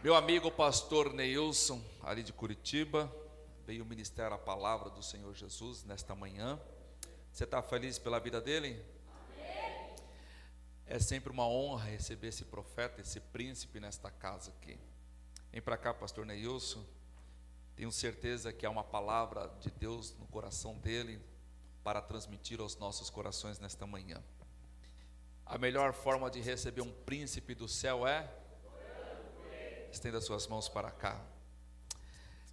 Meu amigo pastor Neilson, ali de Curitiba, veio ministrar a palavra do Senhor Jesus nesta manhã. Você está feliz pela vida dele? Amém. É sempre uma honra receber esse profeta, esse príncipe nesta casa aqui. Vem para cá, pastor Neilson. Tenho certeza que há uma palavra de Deus no coração dele para transmitir aos nossos corações nesta manhã. A melhor forma de receber um príncipe do céu é Estenda suas mãos para cá.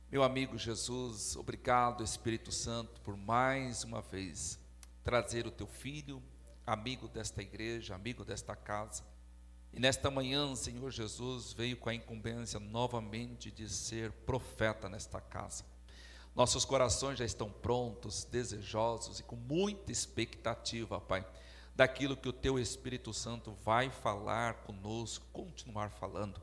Meu amigo Jesus, obrigado, Espírito Santo, por mais uma vez trazer o teu filho, amigo desta igreja, amigo desta casa. E nesta manhã, Senhor Jesus, veio com a incumbência novamente de ser profeta nesta casa. Nossos corações já estão prontos, desejosos e com muita expectativa, Pai, daquilo que o teu Espírito Santo vai falar conosco, continuar falando.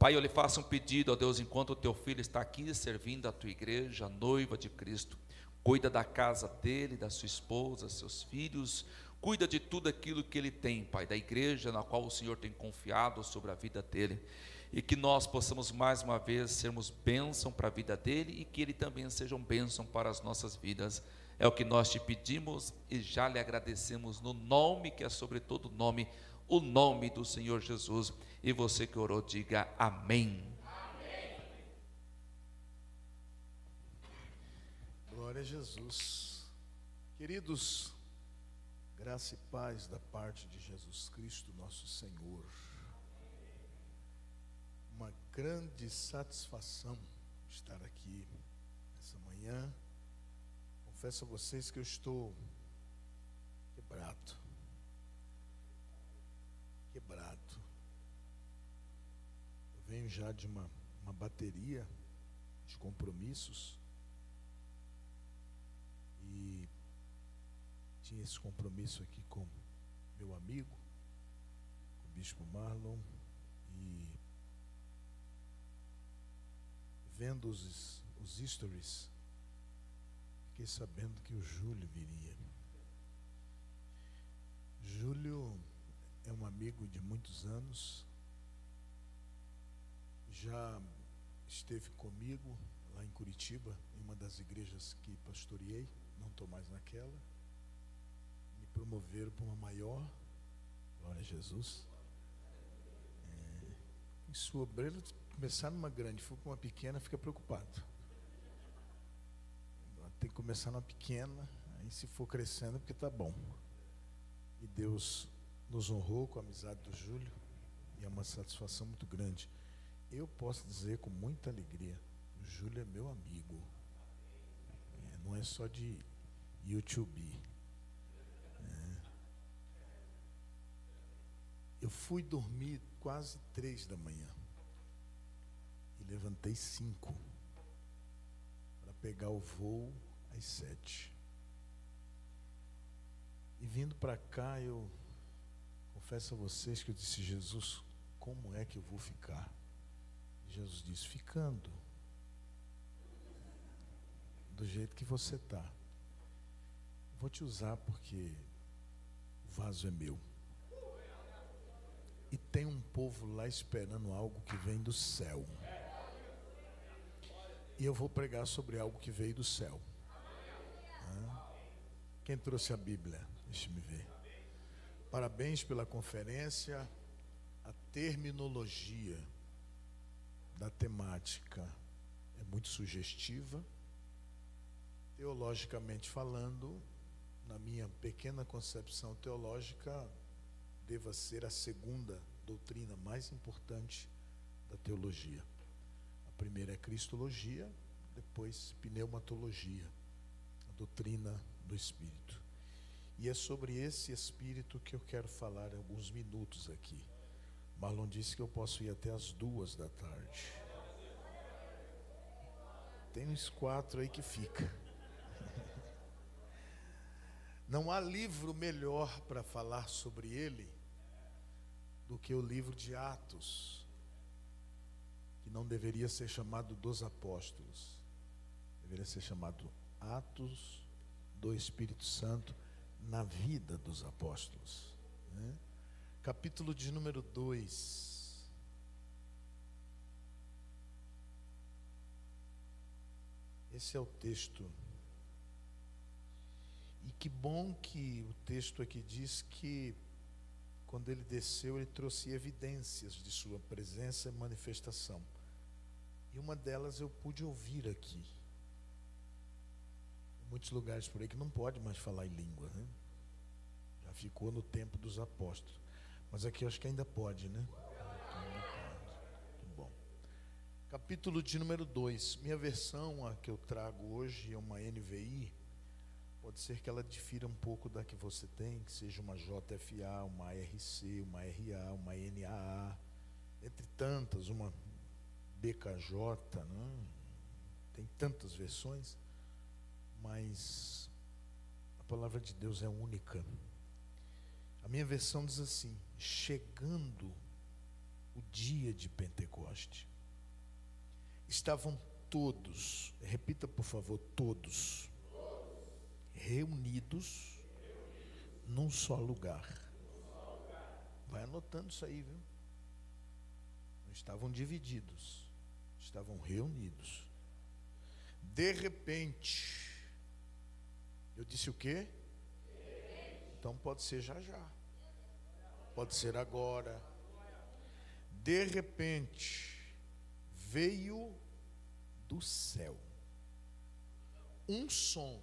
Pai, eu lhe faço um pedido, ó Deus, enquanto o teu filho está aqui servindo a tua igreja, a noiva de Cristo, cuida da casa dele, da sua esposa, seus filhos, cuida de tudo aquilo que ele tem, Pai, da igreja na qual o Senhor tem confiado sobre a vida dele. E que nós possamos mais uma vez sermos bênção para a vida dele e que ele também seja um bênção para as nossas vidas. É o que nós te pedimos e já lhe agradecemos no nome que é sobre todo nome, o nome do Senhor Jesus. E você que orou, diga amém. amém. Glória a Jesus. Queridos, graça e paz da parte de Jesus Cristo, nosso Senhor. Uma grande satisfação estar aqui nessa manhã. Confesso a vocês que eu estou quebrado. Quebrado venho já de uma, uma bateria de compromissos. E tinha esse compromisso aqui com meu amigo, o Bispo Marlon, e vendo os, os stories, fiquei sabendo que o Júlio viria. Júlio é um amigo de muitos anos, já esteve comigo lá em Curitiba, em uma das igrejas que pastoreei, não estou mais naquela. Me promoveram para uma maior, glória a Jesus. É, em sua obreira, começar numa grande, for para uma pequena, fica preocupado. Tem que começar numa pequena, aí se for crescendo, porque está bom. E Deus nos honrou com a amizade do Júlio, e é uma satisfação muito grande eu posso dizer com muita alegria, Júlio é meu amigo. É, não é só de YouTube. É. Eu fui dormir quase três da manhã e levantei cinco para pegar o voo às sete. E vindo para cá, eu confesso a vocês que eu disse, Jesus, como é que eu vou ficar? Jesus disse: ficando do jeito que você está. Vou te usar porque o vaso é meu. E tem um povo lá esperando algo que vem do céu. E eu vou pregar sobre algo que veio do céu. Quem trouxe a Bíblia? Deixa-me ver. Parabéns pela conferência. A terminologia da temática é muito sugestiva. Teologicamente falando, na minha pequena concepção teológica, deva ser a segunda doutrina mais importante da teologia. A primeira é cristologia, depois pneumatologia, a doutrina do Espírito. E é sobre esse Espírito que eu quero falar alguns minutos aqui. Marlon disse que eu posso ir até as duas da tarde. Tem uns quatro aí que fica. Não há livro melhor para falar sobre ele do que o livro de Atos, que não deveria ser chamado dos apóstolos, deveria ser chamado Atos do Espírito Santo na vida dos apóstolos. Né? capítulo de número 2. Esse é o texto. E que bom que o texto aqui diz que quando ele desceu, ele trouxe evidências de sua presença e manifestação. E uma delas eu pude ouvir aqui. Muitos lugares por aí que não pode mais falar em língua, né? Já ficou no tempo dos apóstolos. Mas aqui eu acho que ainda pode, né? Capítulo de número 2. Minha versão, a que eu trago hoje, é uma NVI. Pode ser que ela difira um pouco da que você tem, que seja uma JFA, uma RC, uma RA, uma NAA, entre tantas, uma BKJ, né? tem tantas versões, mas a palavra de Deus é única. A minha versão diz assim: chegando o dia de Pentecoste estavam todos, repita por favor, todos, reunidos num só lugar. Vai anotando isso aí, viu? Não estavam divididos, estavam reunidos. De repente, eu disse o quê? Então pode ser já já, pode ser agora. De repente, veio do céu. Um som,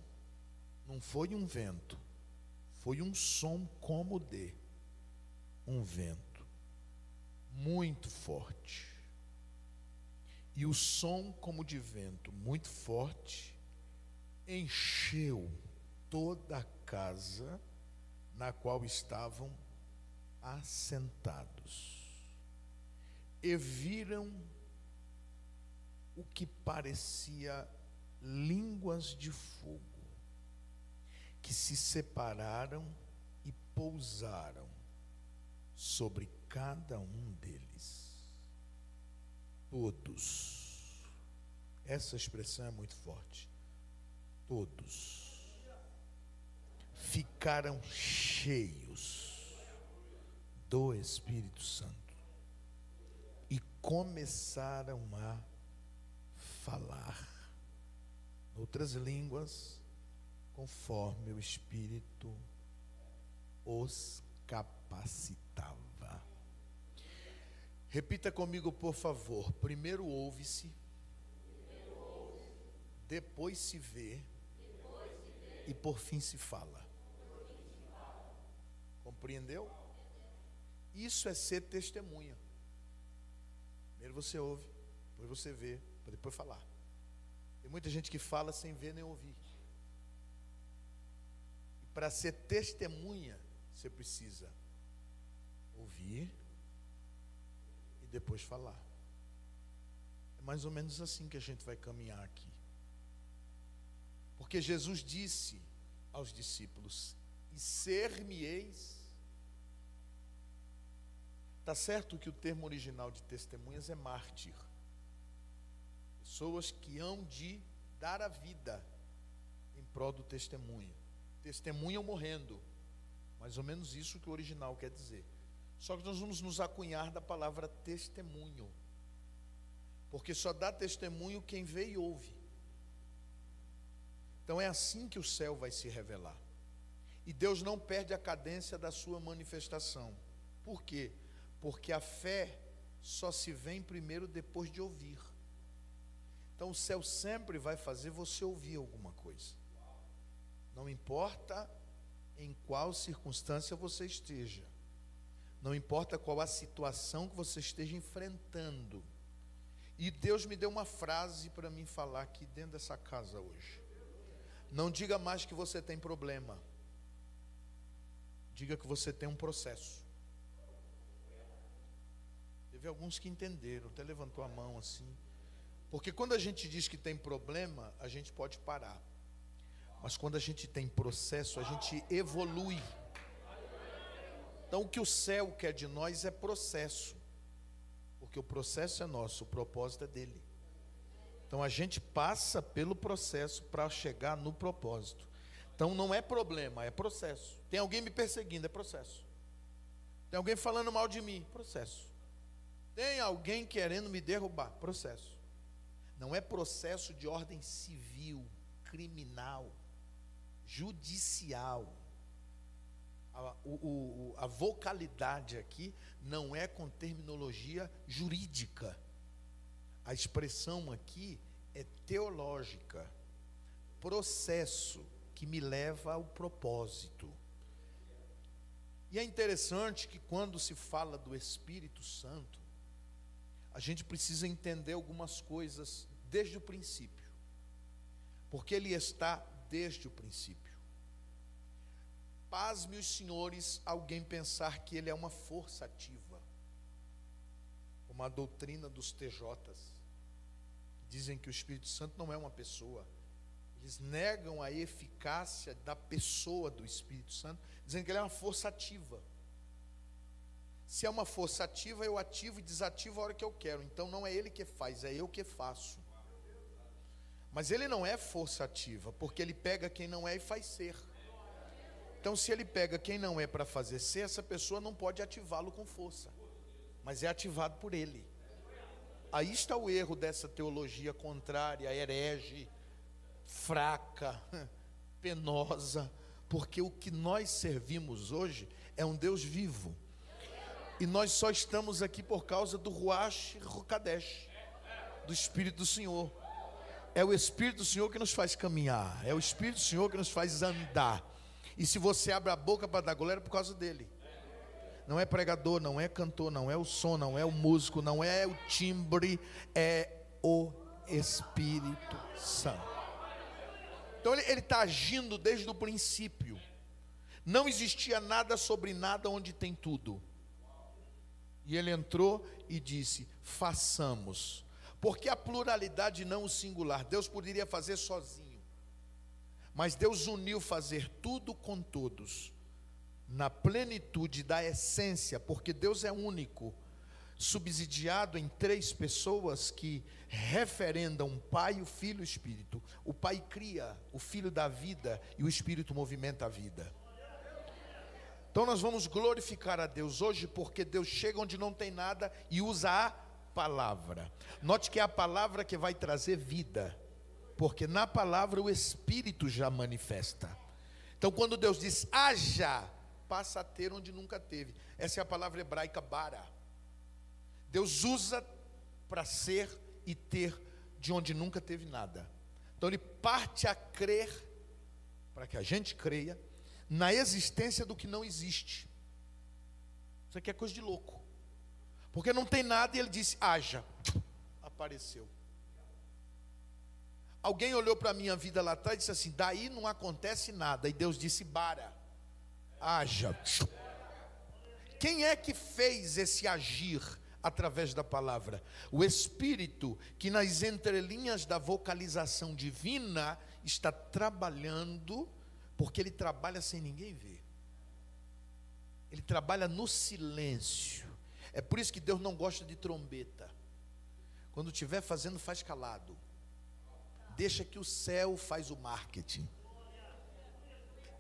não foi um vento, foi um som como de um vento, muito forte. E o som, como de vento, muito forte, encheu toda a casa na qual estavam assentados. E viram o que parecia línguas de fogo, que se separaram e pousaram sobre cada um deles. Todos. Essa expressão é muito forte. Todos ficaram cheios do Espírito Santo e começaram a falar outras línguas, conforme o Espírito os capacitava. Repita comigo, por favor. Primeiro ouve-se, depois se vê, e por fim se fala. Compreendeu? Isso é ser testemunha. Primeiro você ouve, depois você vê, para depois falar. Tem muita gente que fala sem ver nem ouvir. E para ser testemunha, você precisa ouvir e depois falar. É mais ou menos assim que a gente vai caminhar aqui. Porque Jesus disse aos discípulos: E ser-me-eis. Está certo que o termo original de testemunhas é mártir. Pessoas que hão de dar a vida em prol do testemunho. Testemunham morrendo. Mais ou menos isso que o original quer dizer. Só que nós vamos nos acunhar da palavra testemunho. Porque só dá testemunho quem vê e ouve. Então é assim que o céu vai se revelar. E Deus não perde a cadência da sua manifestação. Por quê? Porque a fé só se vem primeiro depois de ouvir. Então o céu sempre vai fazer você ouvir alguma coisa. Não importa em qual circunstância você esteja. Não importa qual a situação que você esteja enfrentando. E Deus me deu uma frase para mim falar aqui dentro dessa casa hoje. Não diga mais que você tem problema. Diga que você tem um processo. Teve alguns que entenderam, até levantou a mão assim. Porque quando a gente diz que tem problema, a gente pode parar. Mas quando a gente tem processo, a gente evolui. Então o que o céu quer de nós é processo. Porque o processo é nosso, o propósito é dele. Então a gente passa pelo processo para chegar no propósito. Então não é problema, é processo. Tem alguém me perseguindo, é processo. Tem alguém falando mal de mim, processo. Tem alguém querendo me derrubar, processo. não é processo de ordem civil, criminal, judicial. A, o, o, a vocalidade aqui não é com terminologia jurídica. A expressão aqui é teológica. Processo que me leva ao propósito. E é interessante que quando se fala do Espírito Santo, a gente precisa entender algumas coisas desde o princípio. Porque ele está desde o princípio. Pasme os senhores alguém pensar que ele é uma força ativa, como a doutrina dos TJs. Dizem que o Espírito Santo não é uma pessoa. Eles negam a eficácia da pessoa do Espírito Santo, dizendo que ele é uma força ativa. Se é uma força ativa, eu ativo e desativo a hora que eu quero. Então não é ele que faz, é eu que faço. Mas ele não é força ativa, porque ele pega quem não é e faz ser. Então, se ele pega quem não é para fazer ser, essa pessoa não pode ativá-lo com força, mas é ativado por ele. Aí está o erro dessa teologia contrária, herege, fraca, penosa, porque o que nós servimos hoje é um Deus vivo. E nós só estamos aqui por causa do Ruach Rukadesh, do Espírito do Senhor. É o Espírito do Senhor que nos faz caminhar, é o Espírito do Senhor que nos faz andar. E se você abre a boca para dar glória, é por causa dele. Não é pregador, não é cantor, não é o som, não é o músico, não é o timbre, é o Espírito Santo. Então ele está agindo desde o princípio. Não existia nada sobre nada onde tem tudo. E ele entrou e disse: façamos. Porque a pluralidade não o singular. Deus poderia fazer sozinho. Mas Deus uniu fazer tudo com todos na plenitude da essência, porque Deus é único, subsidiado em três pessoas que referendam o Pai, o Filho e o Espírito. O Pai cria, o Filho dá vida e o Espírito movimenta a vida. Então nós vamos glorificar a Deus hoje, porque Deus chega onde não tem nada e usa a palavra. Note que é a palavra que vai trazer vida, porque na palavra o Espírito já manifesta. Então quando Deus diz haja, passa a ter onde nunca teve. Essa é a palavra hebraica bara. Deus usa para ser e ter de onde nunca teve nada. Então ele parte a crer, para que a gente creia, na existência do que não existe. Isso aqui é coisa de louco. Porque não tem nada e ele disse: haja. Apareceu. Alguém olhou para a minha vida lá atrás e disse assim: daí não acontece nada. E Deus disse: bara haja. Quem é que fez esse agir através da palavra? O Espírito, que nas entrelinhas da vocalização divina está trabalhando, porque ele trabalha sem ninguém ver. Ele trabalha no silêncio. É por isso que Deus não gosta de trombeta. Quando estiver fazendo, faz calado. Deixa que o céu faz o marketing.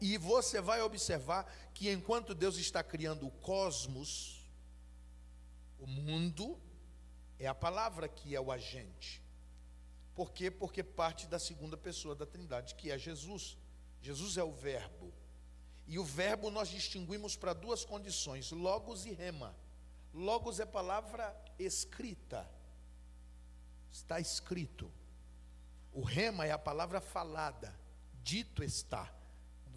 E você vai observar que enquanto Deus está criando o cosmos, o mundo, é a palavra que é o agente. Por quê? Porque parte da segunda pessoa da Trindade, que é Jesus. Jesus é o Verbo. E o Verbo nós distinguimos para duas condições: Logos e Rema. Logos é palavra escrita. Está escrito. O Rema é a palavra falada. Dito está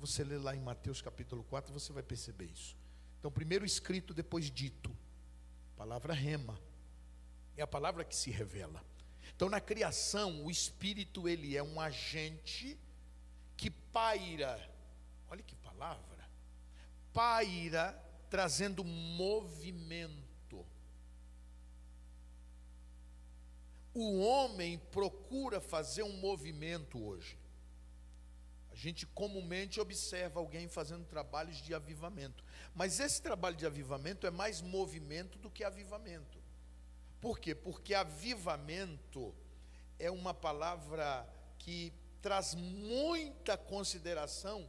você lê lá em Mateus capítulo 4, você vai perceber isso. Então, primeiro escrito, depois dito. Palavra rema. É a palavra que se revela. Então, na criação, o espírito ele é um agente que paira. Olha que palavra. Paira trazendo movimento. O homem procura fazer um movimento hoje gente comumente observa alguém fazendo trabalhos de avivamento. Mas esse trabalho de avivamento é mais movimento do que avivamento. Por quê? Porque avivamento é uma palavra que traz muita consideração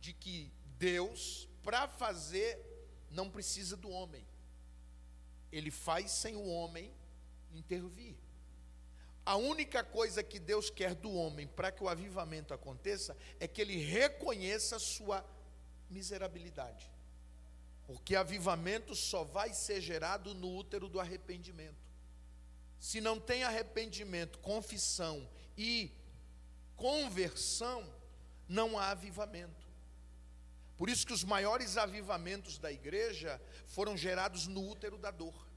de que Deus, para fazer, não precisa do homem. Ele faz sem o homem intervir. A única coisa que Deus quer do homem para que o avivamento aconteça é que ele reconheça sua miserabilidade. Porque avivamento só vai ser gerado no útero do arrependimento. Se não tem arrependimento, confissão e conversão, não há avivamento. Por isso que os maiores avivamentos da igreja foram gerados no útero da dor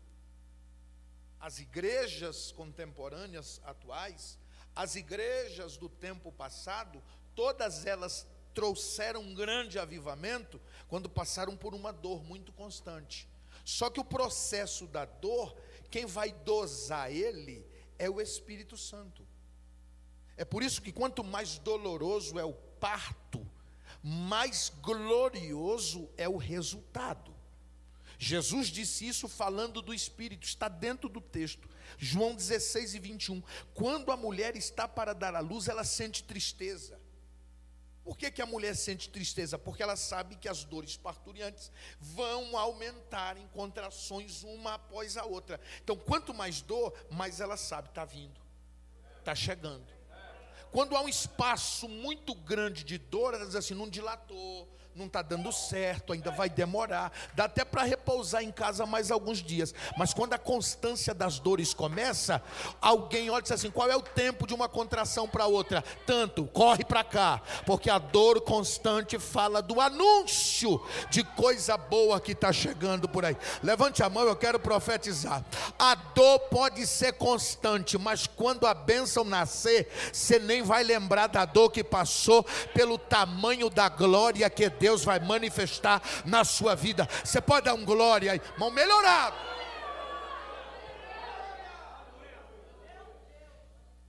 as igrejas contemporâneas atuais, as igrejas do tempo passado, todas elas trouxeram um grande avivamento quando passaram por uma dor muito constante. Só que o processo da dor, quem vai dosar ele é o Espírito Santo. É por isso que quanto mais doloroso é o parto, mais glorioso é o resultado. Jesus disse isso falando do Espírito, está dentro do texto. João 16 e 21. Quando a mulher está para dar à luz, ela sente tristeza. Por que, que a mulher sente tristeza? Porque ela sabe que as dores parturiantes vão aumentar em contrações uma após a outra. Então, quanto mais dor, mais ela sabe, está vindo, está chegando. Quando há um espaço muito grande de dor, ela diz assim: não dilatou, não está dando certo, ainda vai demorar, dá até para repousar em casa mais alguns dias, mas quando a constância das dores começa, alguém olha e diz assim: qual é o tempo de uma contração para outra? Tanto, corre para cá, porque a dor constante fala do anúncio de coisa boa que está chegando por aí. Levante a mão, eu quero profetizar. A dor pode ser constante, mas quando a bênção nascer, você nem vai lembrar da dor que passou, pelo tamanho da glória que Deus vai manifestar na sua vida. Você pode dar um glória, irmão, melhorado.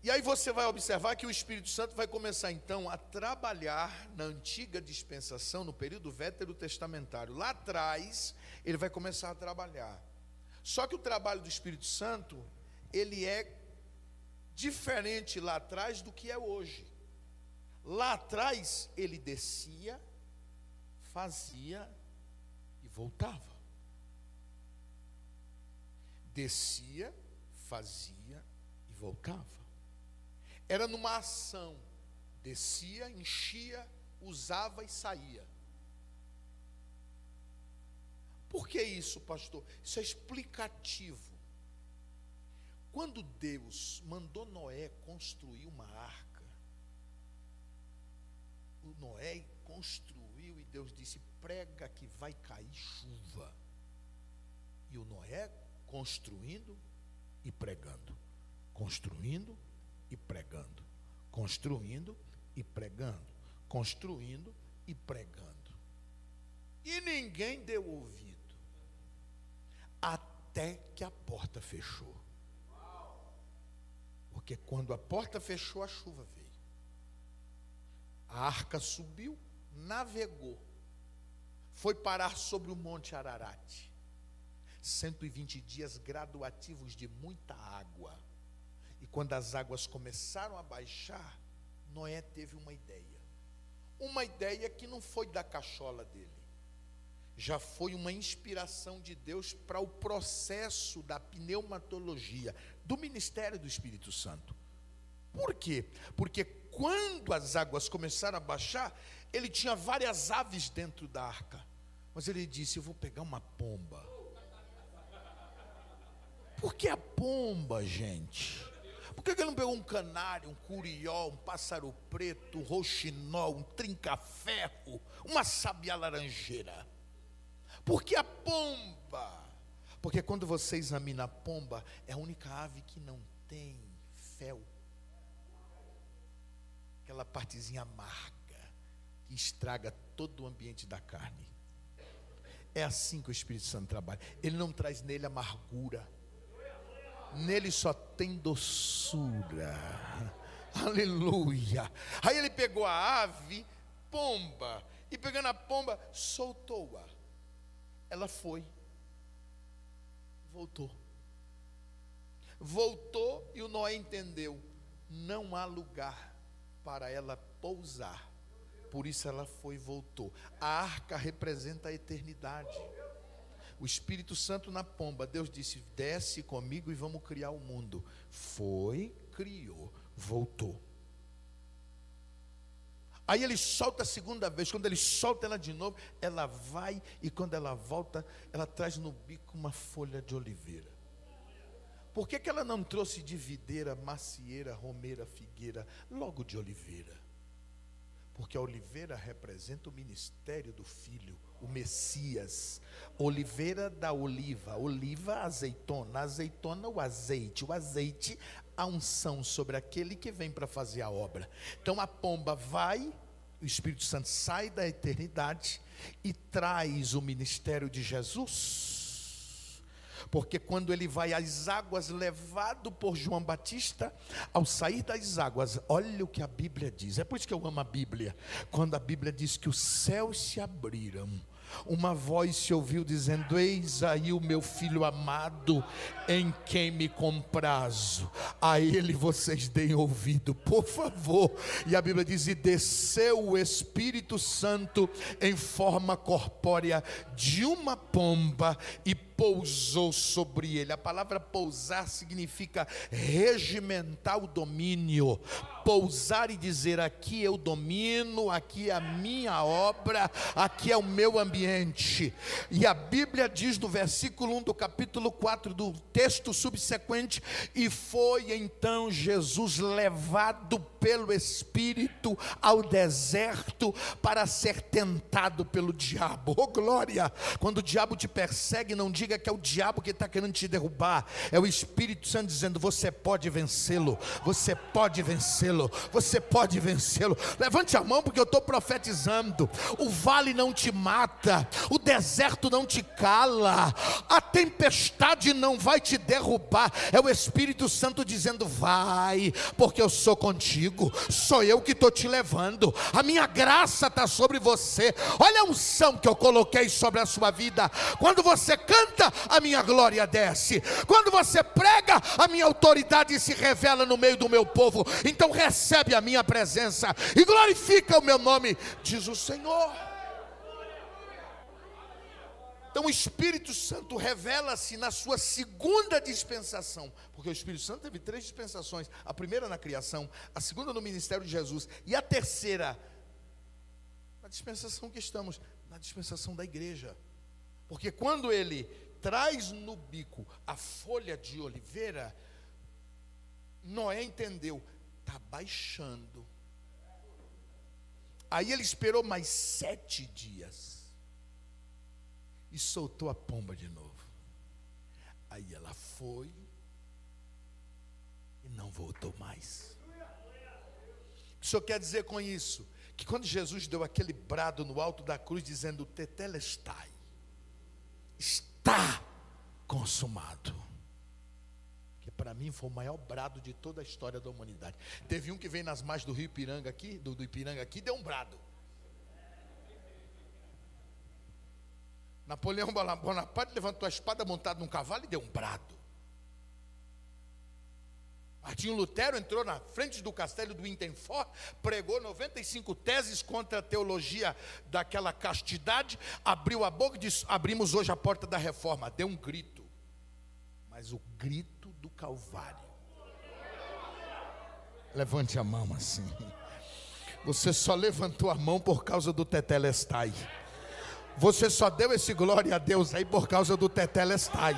E aí você vai observar que o Espírito Santo vai começar então a trabalhar na antiga dispensação, no período veterotestamentário. Lá atrás, ele vai começar a trabalhar. Só que o trabalho do Espírito Santo, ele é diferente lá atrás do que é hoje. Lá atrás, ele descia fazia e voltava. Descia, fazia e voltava. Era numa ação. Descia, enchia, usava e saía. Por que isso, pastor? Isso é explicativo. Quando Deus mandou Noé construir uma arca, o Noé construiu Deus disse: prega que vai cair chuva. E o Noé construindo e pregando, construindo e pregando, construindo e pregando, construindo e pregando. E ninguém deu ouvido, até que a porta fechou. Porque quando a porta fechou, a chuva veio. A arca subiu, navegou, foi parar sobre o Monte Ararat. 120 dias graduativos de muita água. E quando as águas começaram a baixar, Noé teve uma ideia. Uma ideia que não foi da cachola dele. Já foi uma inspiração de Deus para o processo da pneumatologia, do ministério do Espírito Santo. Por quê? Porque quando as águas começaram a baixar, ele tinha várias aves dentro da arca. Mas ele disse: Eu vou pegar uma pomba. Por que a pomba, gente? Por que ele não pegou um canário, um curió, um pássaro preto, um roxinol, um trinca-ferro, uma sabiá laranjeira? Por que a pomba? Porque quando você examina a pomba, é a única ave que não tem fel. Aquela partezinha amarga que estraga todo o ambiente da carne. É assim que o Espírito Santo trabalha. Ele não traz nele amargura. Nele só tem doçura. Aleluia. Aí ele pegou a ave, pomba, e pegando a pomba, soltou-a. Ela foi. Voltou. Voltou e o Noé entendeu: não há lugar para ela pousar por isso ela foi e voltou. A arca representa a eternidade. o Espírito Santo na pomba. Deus disse: desce comigo e vamos criar o mundo. Foi, criou, voltou. Aí ele solta a segunda vez, quando ele solta ela de novo, ela vai e quando ela volta, ela traz no bico uma folha de oliveira. Por que, que ela não trouxe de videira, macieira, romeira, figueira, logo de oliveira? Porque a oliveira representa o ministério do filho, o Messias. Oliveira da oliva, oliva, azeitona, azeitona, o azeite, o azeite, a unção sobre aquele que vem para fazer a obra. Então a pomba vai, o Espírito Santo sai da eternidade e traz o ministério de Jesus porque quando ele vai às águas, levado por João Batista, ao sair das águas, olha o que a Bíblia diz. É por isso que eu amo a Bíblia. Quando a Bíblia diz que os céus se abriram uma voz se ouviu dizendo: Eis aí o meu filho amado, em quem me comprazo. A ele vocês deem ouvido, por favor. E a Bíblia diz: E desceu o Espírito Santo em forma corpórea de uma pomba e pousou sobre ele. A palavra pousar significa regimentar o domínio. Pousar e dizer: aqui eu domino, aqui é a minha obra, aqui é o meu ambiente. E a Bíblia diz no versículo 1 do capítulo 4 do texto subsequente: E foi então Jesus levado pelo Espírito ao deserto para ser tentado pelo diabo. Oh glória! Quando o diabo te persegue, não diga que é o diabo que está querendo te derrubar, é o Espírito Santo dizendo: você pode vencê-lo, você pode vencê-lo, você pode vencê-lo. Levante a mão porque eu estou profetizando. O vale não te mata, o deserto não te cala, a tempestade não vai te derrubar. É o Espírito Santo dizendo: vai, porque eu sou contigo, sou eu que estou te levando, a minha graça está sobre você. Olha a unção que eu coloquei sobre a sua vida. Quando você canta, a minha glória desce. Quando você prega, a minha autoridade se revela no meio do meu povo. Então recebe a minha presença e glorifica o meu nome, diz o Senhor. Então o Espírito Santo revela-se na sua segunda dispensação, porque o Espírito Santo teve três dispensações: a primeira na criação, a segunda no ministério de Jesus e a terceira na dispensação que estamos, na dispensação da igreja. Porque quando ele traz no bico a folha de oliveira, Noé entendeu, está baixando. Aí ele esperou mais sete dias e soltou a pomba de novo. Aí ela foi e não voltou mais. O senhor quer dizer com isso? Que quando Jesus deu aquele brado no alto da cruz, dizendo: Tetelestai, está consumado. Que para mim foi o maior brado de toda a história da humanidade. Teve um que veio nas margens do Rio Ipiranga aqui, do, do Ipiranga aqui, deu um brado. Napoleão Bonaparte levantou a espada montado num cavalo e deu um brado. Martinho Lutero entrou na frente do castelo do Intenfort, pregou 95 teses contra a teologia daquela castidade, abriu a boca e disse: Abrimos hoje a porta da reforma. Deu um grito, mas o grito do Calvário. Levante a mão assim. Você só levantou a mão por causa do Tetelestai. Você só deu esse glória a Deus aí por causa do Tetelestai.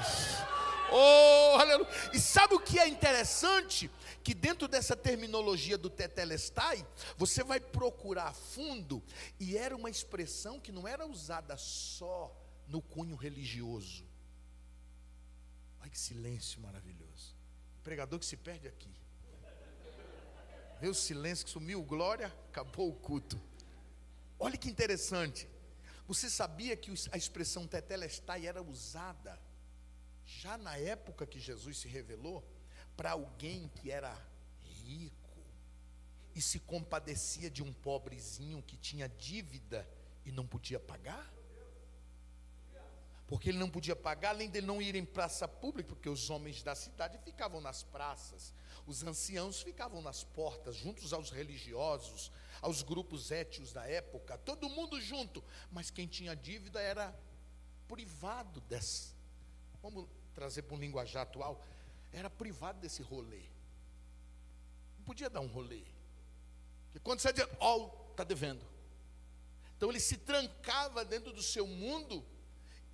Oh, aleluia. E sabe o que é interessante? Que dentro dessa terminologia do tetelestai, você vai procurar fundo, e era uma expressão que não era usada só no cunho religioso. Ai que silêncio maravilhoso. pregador que se perde aqui. O silêncio que sumiu, glória, acabou o culto. Olha que interessante. Você sabia que a expressão tetelestai era usada já na época que Jesus se revelou, para alguém que era rico e se compadecia de um pobrezinho que tinha dívida e não podia pagar? Porque ele não podia pagar, além de não ir em praça pública, porque os homens da cidade ficavam nas praças, os anciãos ficavam nas portas, juntos aos religiosos, aos grupos étios da época, todo mundo junto, mas quem tinha dívida era privado dessa. Vamos trazer para um linguajar atual. Era privado desse rolê. Não podia dar um rolê. Porque quando você dizia, ó, oh, está devendo. Então ele se trancava dentro do seu mundo.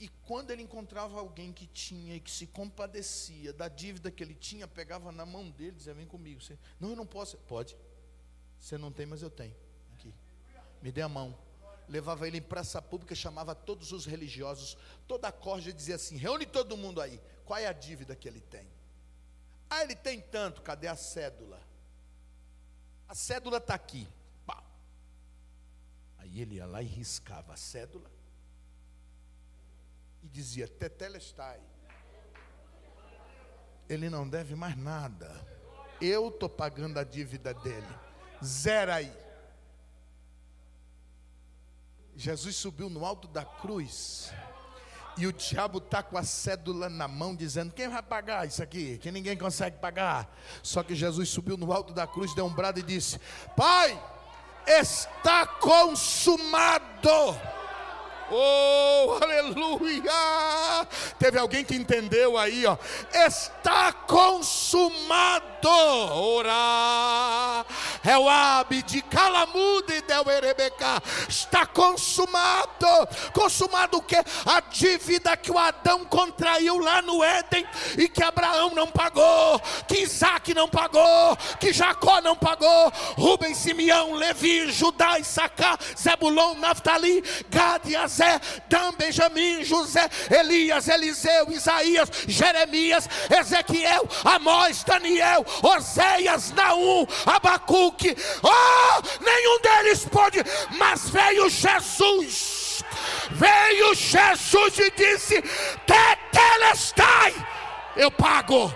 E quando ele encontrava alguém que tinha e que se compadecia da dívida que ele tinha, pegava na mão dele e dizia: Vem comigo. Você, não, eu não posso. Pode. Você não tem, mas eu tenho. Aqui. Me dê a mão levava ele em praça pública, chamava todos os religiosos, toda a corja dizia assim: reúne todo mundo aí, qual é a dívida que ele tem? Ah, ele tem tanto, cadê a cédula? A cédula está aqui. Pá. Aí ele ia lá e riscava a cédula e dizia: Tetelestai. Ele não deve mais nada. Eu estou pagando a dívida dele. Zera aí. Jesus subiu no alto da cruz. E o diabo está com a cédula na mão, dizendo: Quem vai pagar isso aqui? Que ninguém consegue pagar. Só que Jesus subiu no alto da cruz, deu um brado e disse: Pai, está consumado. Oh, aleluia! Teve alguém que entendeu aí, ó. Está consumado. Ora, é o de Calamude del Erebeca. Está consumado. Consumado o que? A dívida que o Adão contraiu lá no Éden e que Abraão não pagou, que Isaac não pagou, que Jacó não pagou. Rubem, Simeão, Levi, Judá, Issacar, Zebulon, Naftali, Gad e José, Dan, Benjamim, José, Elias, Eliseu, Isaías, Jeremias, Ezequiel, Amós, Daniel, Oséias, Naum, Abacuque. Oh, nenhum deles pode, mas veio Jesus. Veio Jesus e disse: Tetelestai, eu pago.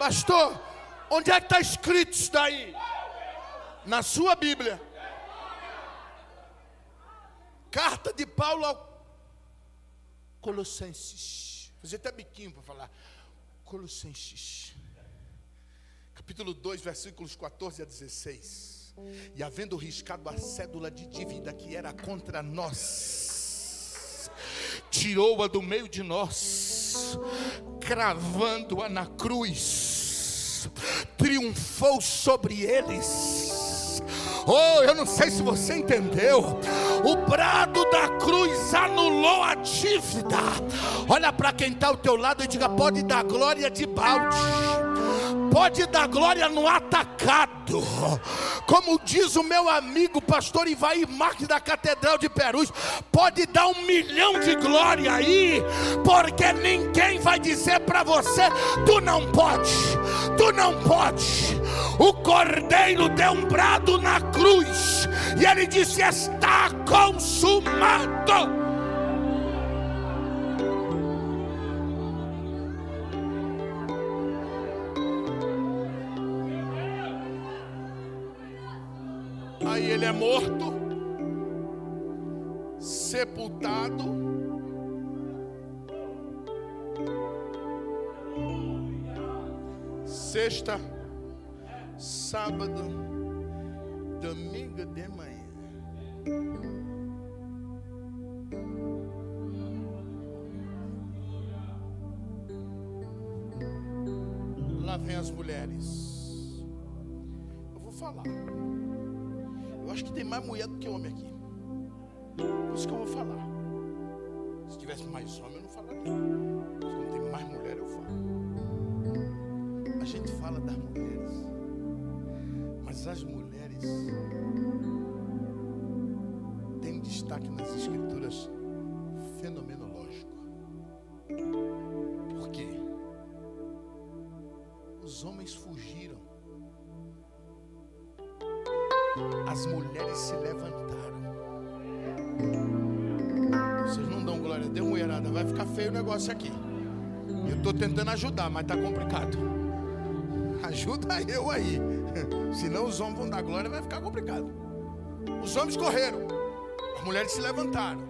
Pastor, onde é que está escrito isso daí? Na sua Bíblia. Carta de Paulo ao Colossenses. Fazer até biquinho para falar. Colossenses. Capítulo 2, versículos 14 a 16. E havendo riscado a cédula de dívida que era contra nós, tirou-a do meio de nós, cravando-a na cruz triunfou sobre eles. Oh, eu não sei se você entendeu. O brado da cruz anulou a dívida. Olha para quem está ao teu lado e diga: pode dar glória de balde pode dar glória no atacado. Como diz o meu amigo pastor Ivaí Marques da Catedral de Perus, pode dar um milhão de glória aí, porque ninguém vai dizer para você: tu não pode, tu não pode. O cordeiro deu um brado na cruz, e ele disse: está consumado. É morto, sepultado. Sexta, sábado, domingo de manhã. Lá vem as mulheres. Eu vou falar. Eu acho que tem mais mulher do que homem aqui. Por isso que eu vou falar. Se tivesse mais homem, eu não falaria. Se não tem mais mulher, eu falo. A gente fala das mulheres. Mas as mulheres têm destaque nas escrituras fenomenológico. Por quê? Os homens as mulheres se levantaram. Vocês não dão glória, dê uma mulherada, vai ficar feio o negócio aqui. Eu estou tentando ajudar, mas está complicado. Ajuda eu aí. Senão os homens vão dar glória, vai ficar complicado. Os homens correram, as mulheres se levantaram.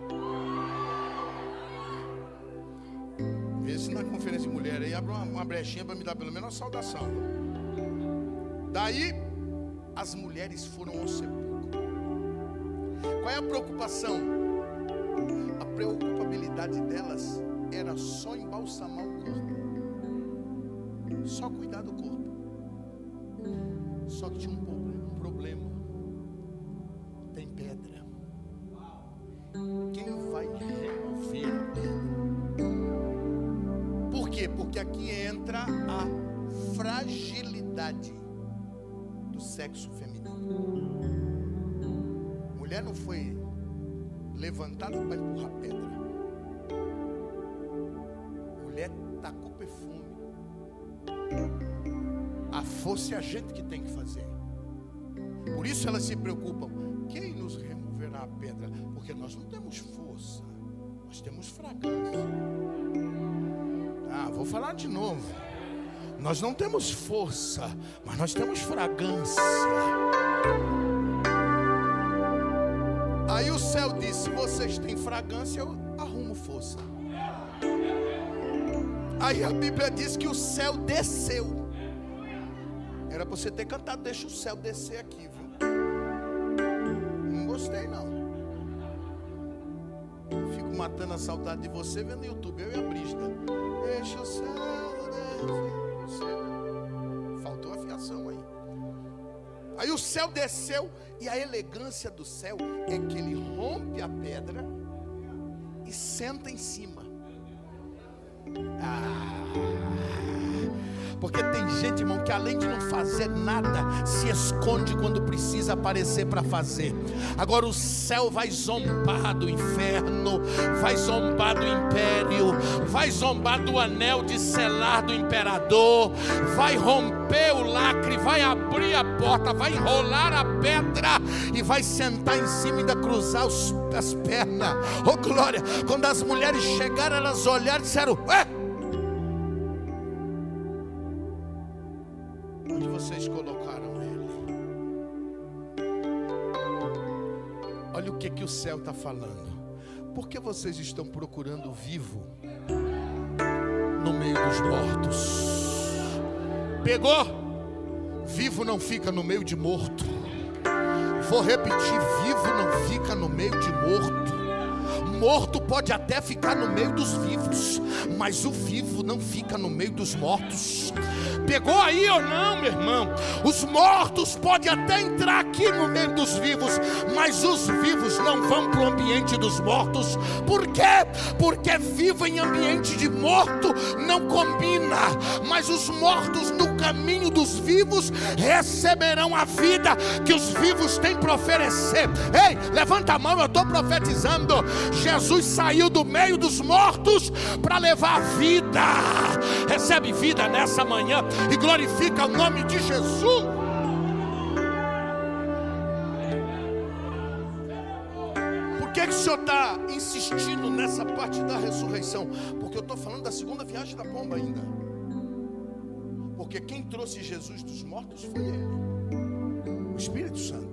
Vê disse na conferência de mulher, aí abre uma, uma brechinha para me dar pelo menos uma saudação. Daí, as mulheres foram ao sepulcro. Qual é a preocupação? A preocupabilidade delas era só embalsamar o corpo, só cuidar do corpo. Só que tinha um problema, um problema. Tem pedra. Quem vai remover a pedra? Por quê? Porque aqui entra a fragilidade do sexo feminino. Não foi levantada para empurrar pedra. Mulher tacou perfume. A força é a gente que tem que fazer. Por isso elas se preocupam. Quem nos removerá a pedra? Porque nós não temos força, nós temos fraqueza. Ah, vou falar de novo. Nós não temos força, mas nós temos fragrância. Céu disse: se vocês têm fragrância, eu arrumo força. Aí a Bíblia diz que o céu desceu. Era para você ter cantado, deixa o céu descer aqui, viu? Não gostei não. Fico matando a saudade de você vendo YouTube, eu e a Brista. Deixa o céu descer. Faltou afiação aí. Aí o céu desceu e a elegância do céu é que ele rompe a pedra e senta em cima. Porque tem gente, irmão, que além de não fazer nada, se esconde quando precisa aparecer para fazer. Agora o céu vai zombar do inferno, vai zombar do império, vai zombar do anel de selar do imperador, vai romper o lacre, vai abrir a porta, vai enrolar a pedra e vai sentar em cima e ainda cruzar os, as pernas. Oh glória! Quando as mulheres chegaram, elas olharam e disseram: Ué! Está falando. Por que vocês estão procurando vivo no meio dos mortos? Pegou? Vivo não fica no meio de morto. Vou repetir: vivo não fica no meio de morto. Morto pode até ficar no meio dos vivos, mas o vivo não fica no meio dos mortos. Pegou aí ou não, meu irmão? Os mortos podem até entrar aqui no meio dos vivos, mas os vivos não vão para o ambiente dos mortos. Por quê? Porque vivo em ambiente de morto não combina, mas os mortos no caminho dos vivos receberão a vida que os vivos têm para oferecer. Ei, levanta a mão, eu estou profetizando. Saiu do meio dos mortos para levar vida. Recebe vida nessa manhã e glorifica o nome de Jesus. Por que, que o senhor está insistindo nessa parte da ressurreição? Porque eu estou falando da segunda viagem da pomba ainda. Porque quem trouxe Jesus dos mortos foi ele, o Espírito Santo.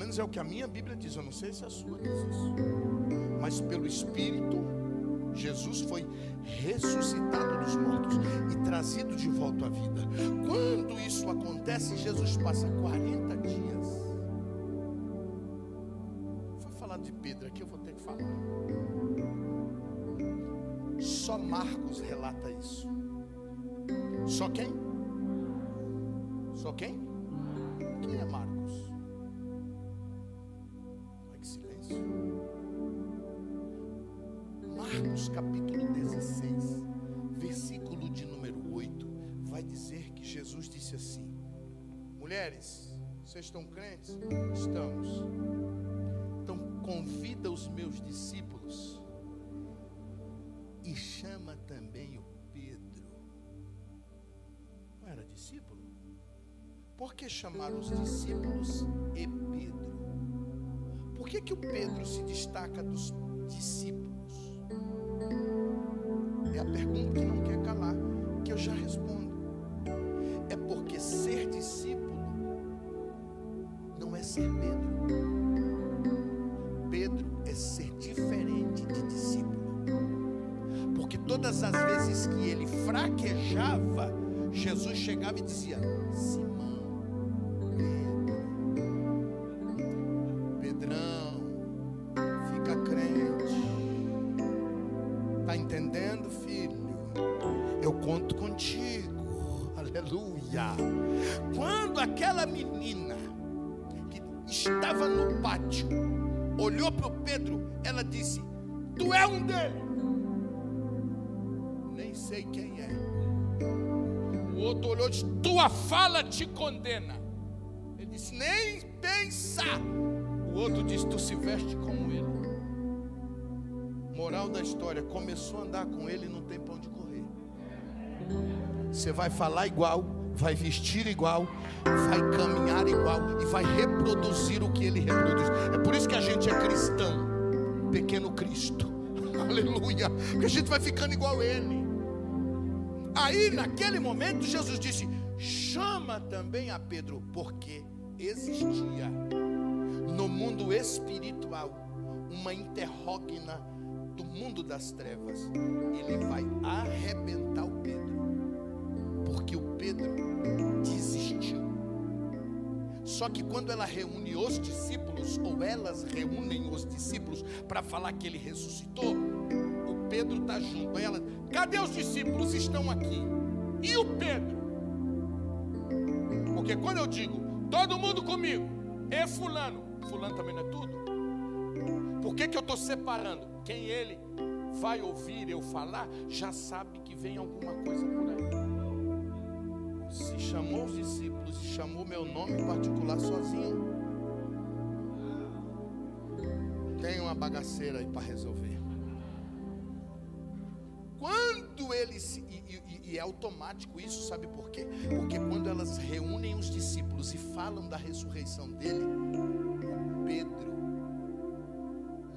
Menos é o que a minha Bíblia diz. Eu não sei se a sua diz isso. Mas pelo Espírito, Jesus foi ressuscitado dos mortos e trazido de volta à vida. Quando isso acontece, Jesus passa 40 dias. Vou falar de Pedro aqui, eu vou ter que falar. Só Marcos relata isso. Só quem? Só quem? Quem é Marcos? Vocês estão crentes? Estamos. Então convida os meus discípulos e chama também o Pedro. Não era discípulo? Por que chamar os discípulos e Pedro? Por que, que o Pedro se destaca dos discípulos? É a pergunta que não quer calar, que eu já respondo. É porque ser discípulo é ser Pedro. Pedro é ser diferente de discípulo. Porque toda todas as vezes que ele fraquejava, Jesus chegava e dizia: Simão, fala te condena. Ele disse: Nem pensar. O outro disse: Tu se veste como ele. Moral da história: começou a andar com ele não tem para onde correr. Você vai falar igual, vai vestir igual, vai caminhar igual e vai reproduzir o que ele reproduz. É por isso que a gente é cristão, pequeno Cristo. Aleluia. Porque a gente vai ficando igual a ele. Aí, naquele momento, Jesus disse: chama também a Pedro, porque existia no mundo espiritual uma interrógna do mundo das trevas. Ele vai arrebentar o Pedro, porque o Pedro desistiu. Só que quando ela reúne os discípulos, ou elas reúnem os discípulos para falar que ele ressuscitou, o Pedro está junto. Aí ela, cadê os discípulos? Estão aqui. E o Pedro? Porque quando eu digo, todo mundo comigo, e fulano, fulano também não é tudo? Por que, que eu estou separando? Quem ele vai ouvir eu falar, já sabe que vem alguma coisa por aí. Se chamou os discípulos e chamou meu nome em particular sozinho, tem uma bagaceira aí para resolver. Quando eles. E, e, e, é automático isso, sabe por quê? Porque quando elas reúnem os discípulos e falam da ressurreição dele, Pedro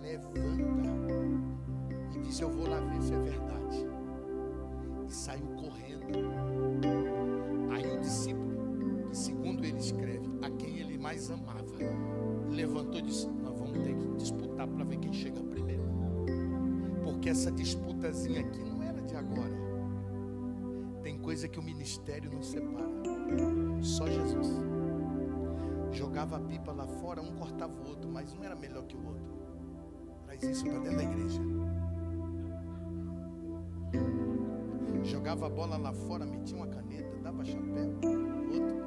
levanta e diz: Eu vou lá ver se é verdade. E saiu correndo. Aí o discípulo, que segundo ele escreve, a quem ele mais amava, levantou e disse: Nós vamos ter que disputar para ver quem chega primeiro. Porque essa disputazinha aqui não era de agora. Coisa que o ministério não separa. Só Jesus. Jogava a pipa lá fora, um cortava o outro, mas um era melhor que o outro. Traz isso para dentro da igreja. Jogava a bola lá fora, metia uma caneta, dava chapéu.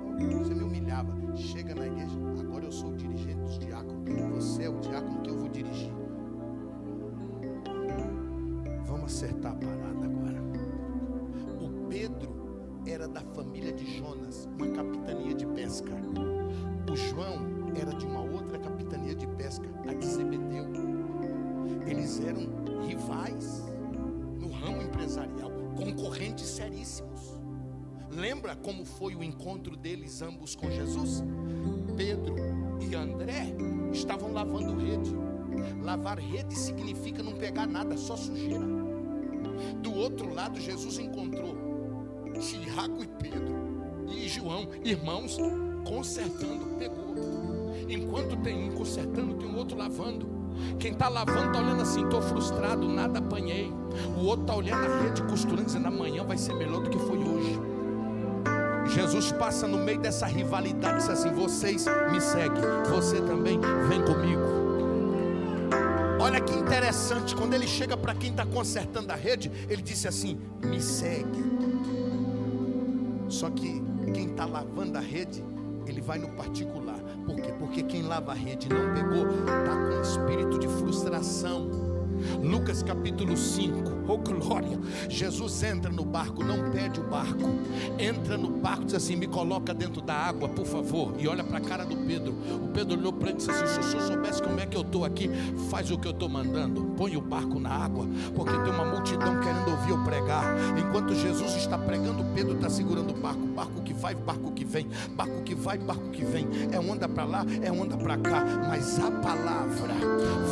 Outro, você me humilhava. Chega na igreja, agora eu sou o dirigente dos diáconos. Você é o diácono que eu vou dirigir. Vamos acertar a era da família de Jonas, uma capitania de pesca. O João era de uma outra capitania de pesca, a de Zebedeu. Eles eram rivais no ramo empresarial, concorrentes seríssimos. Lembra como foi o encontro deles ambos com Jesus? Pedro e André estavam lavando rede. Lavar rede significa não pegar nada, só sujeira. Do outro lado, Jesus encontrou Tiago e Pedro e João, irmãos, consertando, pegou. Enquanto tem um consertando, tem um outro lavando. Quem está lavando está olhando assim, estou frustrado, nada apanhei. O outro está olhando a rede costurando, dizendo amanhã vai ser melhor do que foi hoje. Jesus passa no meio dessa rivalidade, diz assim: vocês me seguem, você também vem comigo. Olha que interessante, quando ele chega para quem está consertando a rede, ele disse assim: me segue. Só que quem está lavando a rede, ele vai no particular. Por quê? Porque quem lava a rede não pegou, está com espírito de frustração. Lucas capítulo 5, oh glória! Jesus entra no barco, não pede o barco, entra no barco e diz assim: Me coloca dentro da água, por favor. E olha para a cara do Pedro. O Pedro olhou para ele e disse assim: Se o senhor soubesse como estou aqui, faz o que eu estou mandando, põe o barco na água, porque tem uma multidão querendo ouvir eu pregar. Enquanto Jesus está pregando, Pedro está segurando o barco, barco que vai, barco que vem, barco que vai, barco que vem. É onda para lá, é onda para cá, mas a palavra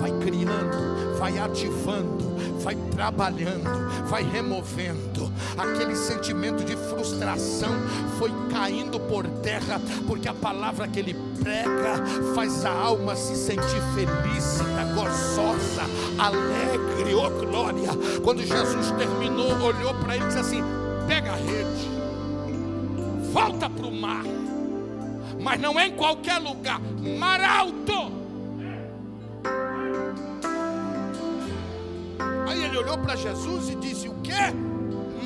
vai criando, vai ativando, vai trabalhando, vai removendo. Aquele sentimento de frustração foi caindo por terra, porque a palavra que ele prega faz a alma se sentir feliz, gozosa, alegre, oh glória. Quando Jesus terminou, olhou para ele e disse assim: pega a rede, volta para o mar, mas não é em qualquer lugar, mar alto. Aí ele olhou para Jesus e disse: O que?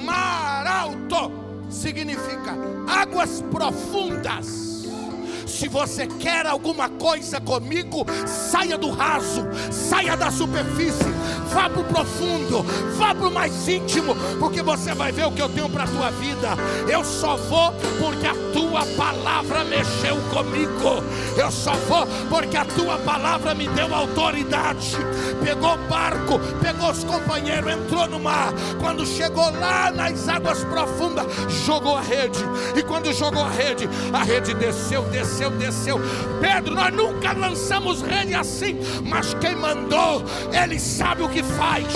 Mar alto significa águas profundas. Se você quer alguma coisa comigo, saia do raso, saia da superfície, vá para o profundo, vá para o mais íntimo, porque você vai ver o que eu tenho para a tua vida. Eu só vou porque a tua palavra mexeu comigo. Eu só vou porque a tua palavra me deu autoridade. Pegou o barco, pegou os companheiros, entrou no mar. Quando chegou lá nas águas profundas, jogou a rede. E quando jogou a rede, a rede desceu, desceu, desceu. Pedro, nós nunca lançamos rede assim, mas quem mandou, ele sabe o que faz.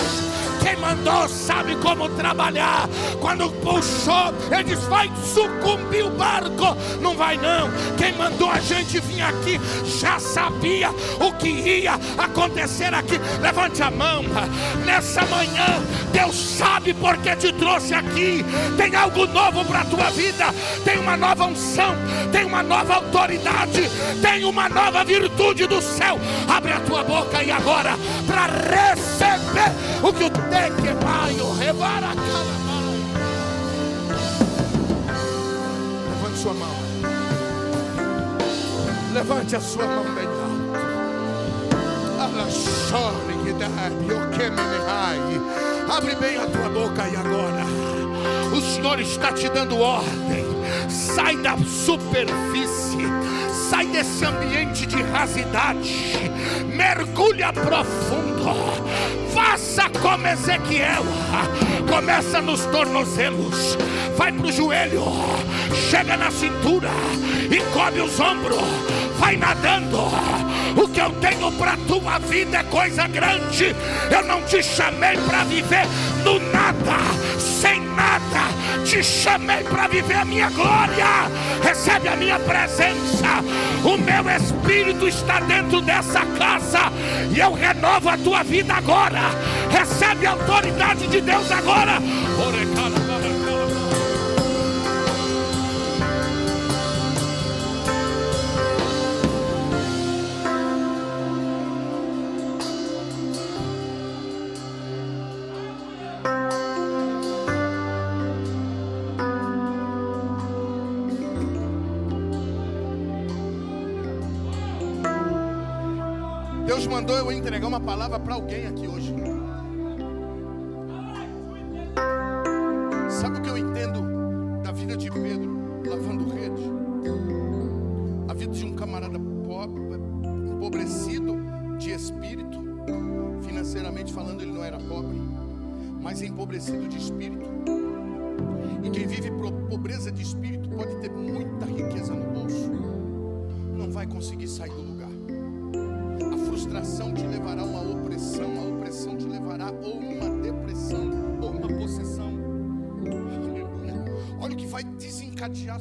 Quem mandou sabe como trabalhar. Quando puxou, ele diz: vai sucumbir o barco. Não vai não. Quem mandou a gente vir aqui já sabia o que ia acontecer aqui. Levante a mão. Nessa manhã, Deus sabe porque te trouxe aqui. Tem algo novo para a tua vida. Tem uma nova unção. Tem uma nova autoridade. Tem uma nova virtude do céu. Abre a tua boca e agora para receber o que o que Levante sua mão. Levante a sua mão bem alto. Abre bem a tua boca e agora. O Senhor está te dando ordem. Sai da superfície sai desse ambiente de rasidade, mergulha profundo, faça como Ezequiel, começa nos tornozelos, vai para o joelho, chega na cintura e cobre os ombros, vai nadando. O que eu tenho para tua vida é coisa grande. Eu não te chamei para viver no nada, sem nada. Te chamei para viver a minha glória. Recebe a minha presença. O meu espírito está dentro dessa casa e eu renovo a tua vida agora. Recebe a autoridade de Deus agora. Mandou eu entregar uma palavra para alguém aqui hoje.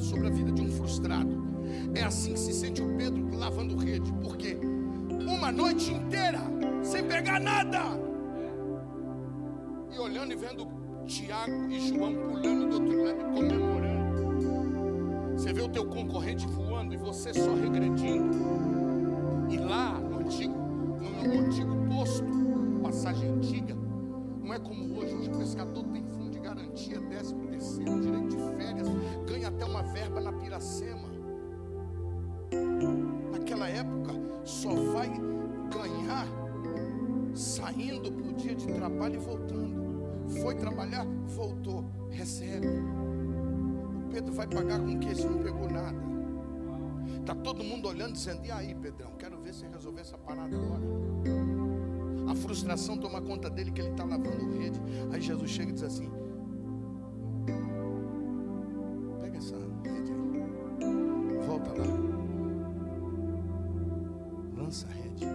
Sobre a vida de um frustrado. É assim que se sente o Pedro lavando rede, porque uma noite inteira sem pegar nada. E olhando e vendo Tiago e João pulando do outro lado e comemorando. Você vê o teu concorrente voando e você só regredindo. E lá no antigo no antigo posto, passagem antiga, não é como hoje, hoje o pescador tem de garantia, décimo terceiro, direito de férias, ganha até uma verba na piracema. Naquela época só vai ganhar saindo para o dia de trabalho e voltando. Foi trabalhar, voltou, recebe. O Pedro vai pagar com que se não pegou nada. Está todo mundo olhando, dizendo: E aí, Pedrão, quero ver se resolver essa parada agora. A frustração toma conta dele que ele está lavando rede. Aí Jesus chega e diz assim: volta lá. Lança a rede.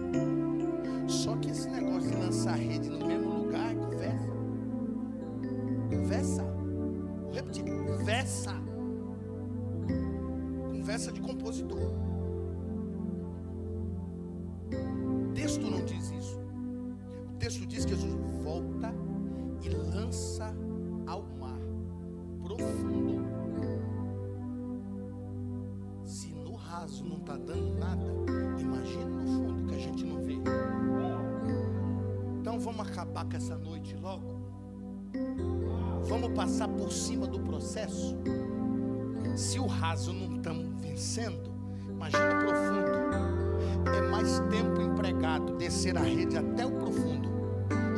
Só que esse negócio de lançar a rede no mesmo lugar conversa. Conversa. Vou repetir, conversa. Conversa de compositor. O texto não diz isso. O texto diz que Jesus volta e lança a está dando nada, imagina no fundo que a gente não vê. Então vamos acabar com essa noite logo. Vamos passar por cima do processo. Se o raso não estamos vencendo, imagina o profundo. É mais tempo empregado descer a rede até o profundo.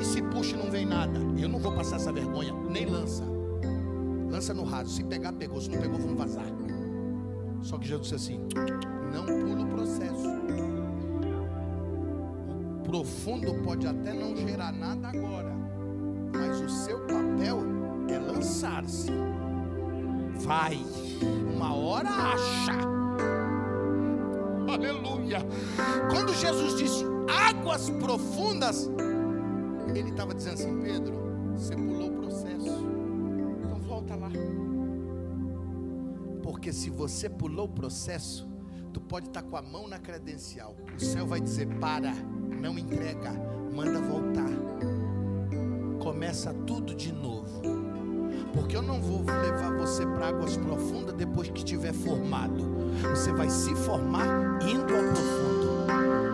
E se puxa e não vem nada, eu não vou passar essa vergonha, nem lança. Lança no raso. Se pegar, pegou. Se não pegou, vamos vazar. Só que Jesus disse assim: não pula o processo. O profundo pode até não gerar nada agora, mas o seu papel é lançar-se. Vai, uma hora acha. Aleluia. Quando Jesus disse águas profundas, ele estava dizendo assim: Pedro, você pulou o processo, então volta lá. Porque se você pulou o processo, pode estar com a mão na credencial. O céu vai dizer: para, não entrega, manda voltar. Começa tudo de novo. Porque eu não vou levar você para águas profundas depois que estiver formado. Você vai se formar indo ao profundo.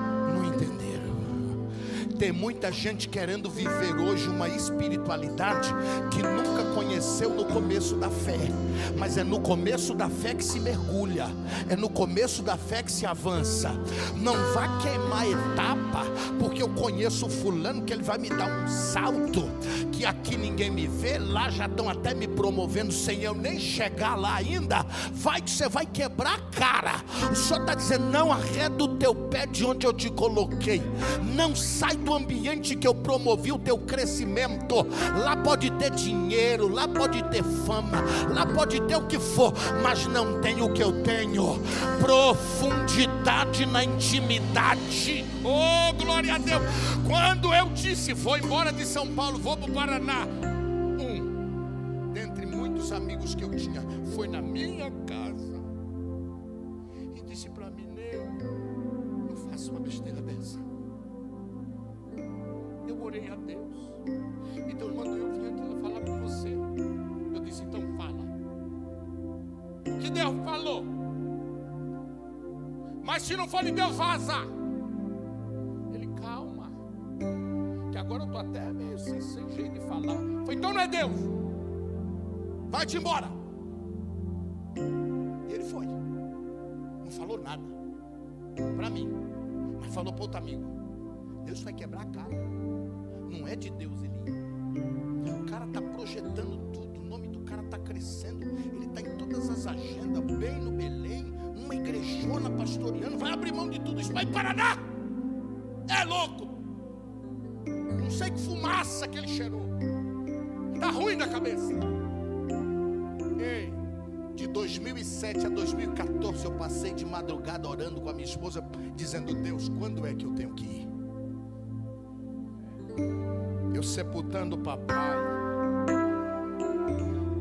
Tem muita gente querendo viver hoje uma espiritualidade que nunca conheceu no começo da fé, mas é no começo da fé que se mergulha, é no começo da fé que se avança. Não vá queimar etapa, porque eu conheço o fulano que ele vai me dar um salto, que aqui ninguém me vê, lá já estão até me promovendo sem eu nem chegar lá ainda. Vai que você vai quebrar a cara. O Senhor está dizendo: não arreda o teu pé de onde eu te coloquei, não sai do ambiente que eu promovi o teu crescimento. Lá pode ter dinheiro, lá pode ter fama, lá pode ter o que for, mas não tem o que eu tenho. Profundidade na intimidade. Oh, glória a Deus. Quando eu disse, vou embora de São Paulo, vou para o Paraná. Um, dentre muitos amigos que eu tinha, foi na minha casa orei a Deus. E Deus mandou eu vir aqui falar com você. Eu disse, então fala. Que Deus falou? Mas se não for de Deus, vaza. Ele, calma. Que agora eu estou até meio sem, sem jeito de falar. Foi, então não é Deus. Vai-te embora. E ele foi. Não falou nada. Para mim. Mas falou para outro amigo. Deus vai quebrar a cara. Não é de Deus, ele. O cara está projetando tudo. O nome do cara está crescendo. Ele está em todas as agendas, bem no Belém, uma igrejona pastoreando. Vai abrir mão de tudo isso, vai para Paraná. É louco. Não sei que fumaça que ele cheirou. Está ruim da cabeça. Ei, de 2007 a 2014 eu passei de madrugada orando com a minha esposa, dizendo: Deus, quando é que eu tenho que ir? Sepultando o papai.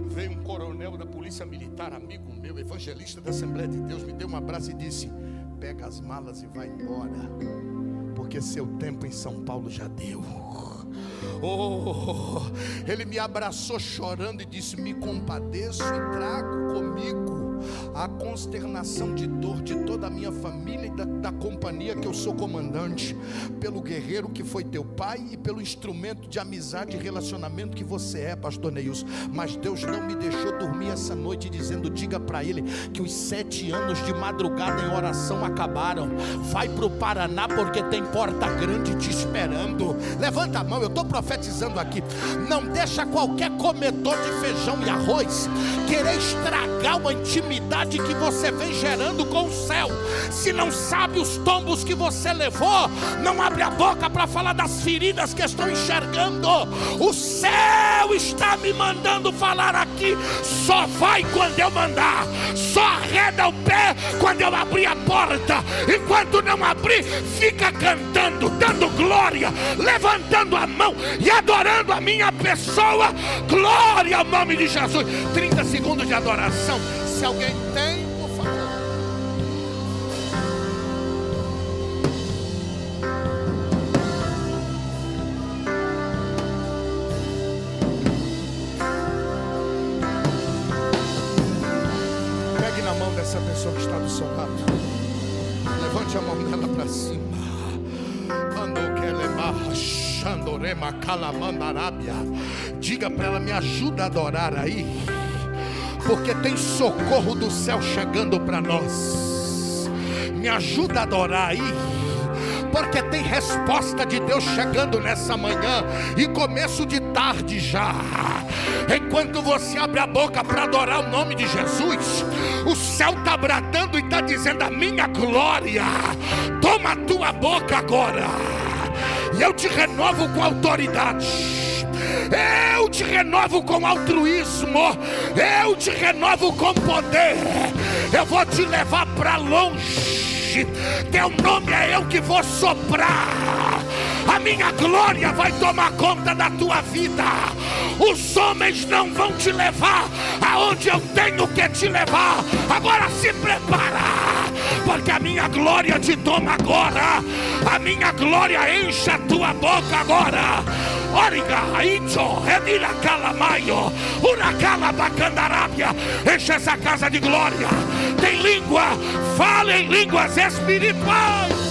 Veio um coronel da polícia militar, amigo meu, evangelista da Assembleia de Deus, me deu um abraço e disse: Pega as malas e vai embora, porque seu tempo em São Paulo já deu. Oh, ele me abraçou chorando e disse: Me compadeço e trago comigo a consternação de dor de toda a minha família e da, da, companhia que eu sou comandante, pelo guerreiro que foi teu pai e pelo instrumento de amizade e relacionamento que você é, pastor Neils. Mas Deus não me deixou dormir essa noite dizendo: diga para ele que os sete anos de madrugada em oração acabaram. Vai para o Paraná porque tem porta grande te esperando. Levanta a mão, eu estou profetizando aqui. Não deixa qualquer comedor de feijão e arroz querer estragar uma intimidade que você vem gerando com o céu. Se não sabe os tombos que você levou, não abre a boca para falar das feridas que estão enxergando. O céu está me mandando falar aqui. Só vai quando eu mandar. Só arreda o pé quando eu abrir a porta. Enquanto não abrir, fica cantando, dando glória, levantando a mão e adorando a minha pessoa. Glória ao nome de Jesus. 30 segundos de adoração. Se alguém tem, por favor. Pegue na mão dessa pessoa que está do seu lado. Levante a mão dela para cima. Quando que ela é Xandorema Calamandarábia. Diga para ela, me ajuda a adorar aí. Porque tem socorro do céu chegando para nós. Me ajuda a adorar aí porque tem resposta de Deus chegando nessa manhã e começo de tarde já. Enquanto você abre a boca para adorar o nome de Jesus, o céu está bradando e está dizendo: A minha glória, toma a tua boca agora, e eu te renovo com autoridade. Eu te renovo com altruísmo, eu te renovo com poder, eu vou te levar para longe. Teu nome é eu que vou soprar. A minha glória vai tomar conta da tua vida. Os homens não vão te levar aonde eu tenho que te levar. Agora se prepara, porque a minha glória te toma agora. A minha glória enche a tua boca agora. Origa, Icho, Remila Calamaio, Uracala Bacandarábia, enche essa casa de glória. Tem língua, fale em línguas espirituais.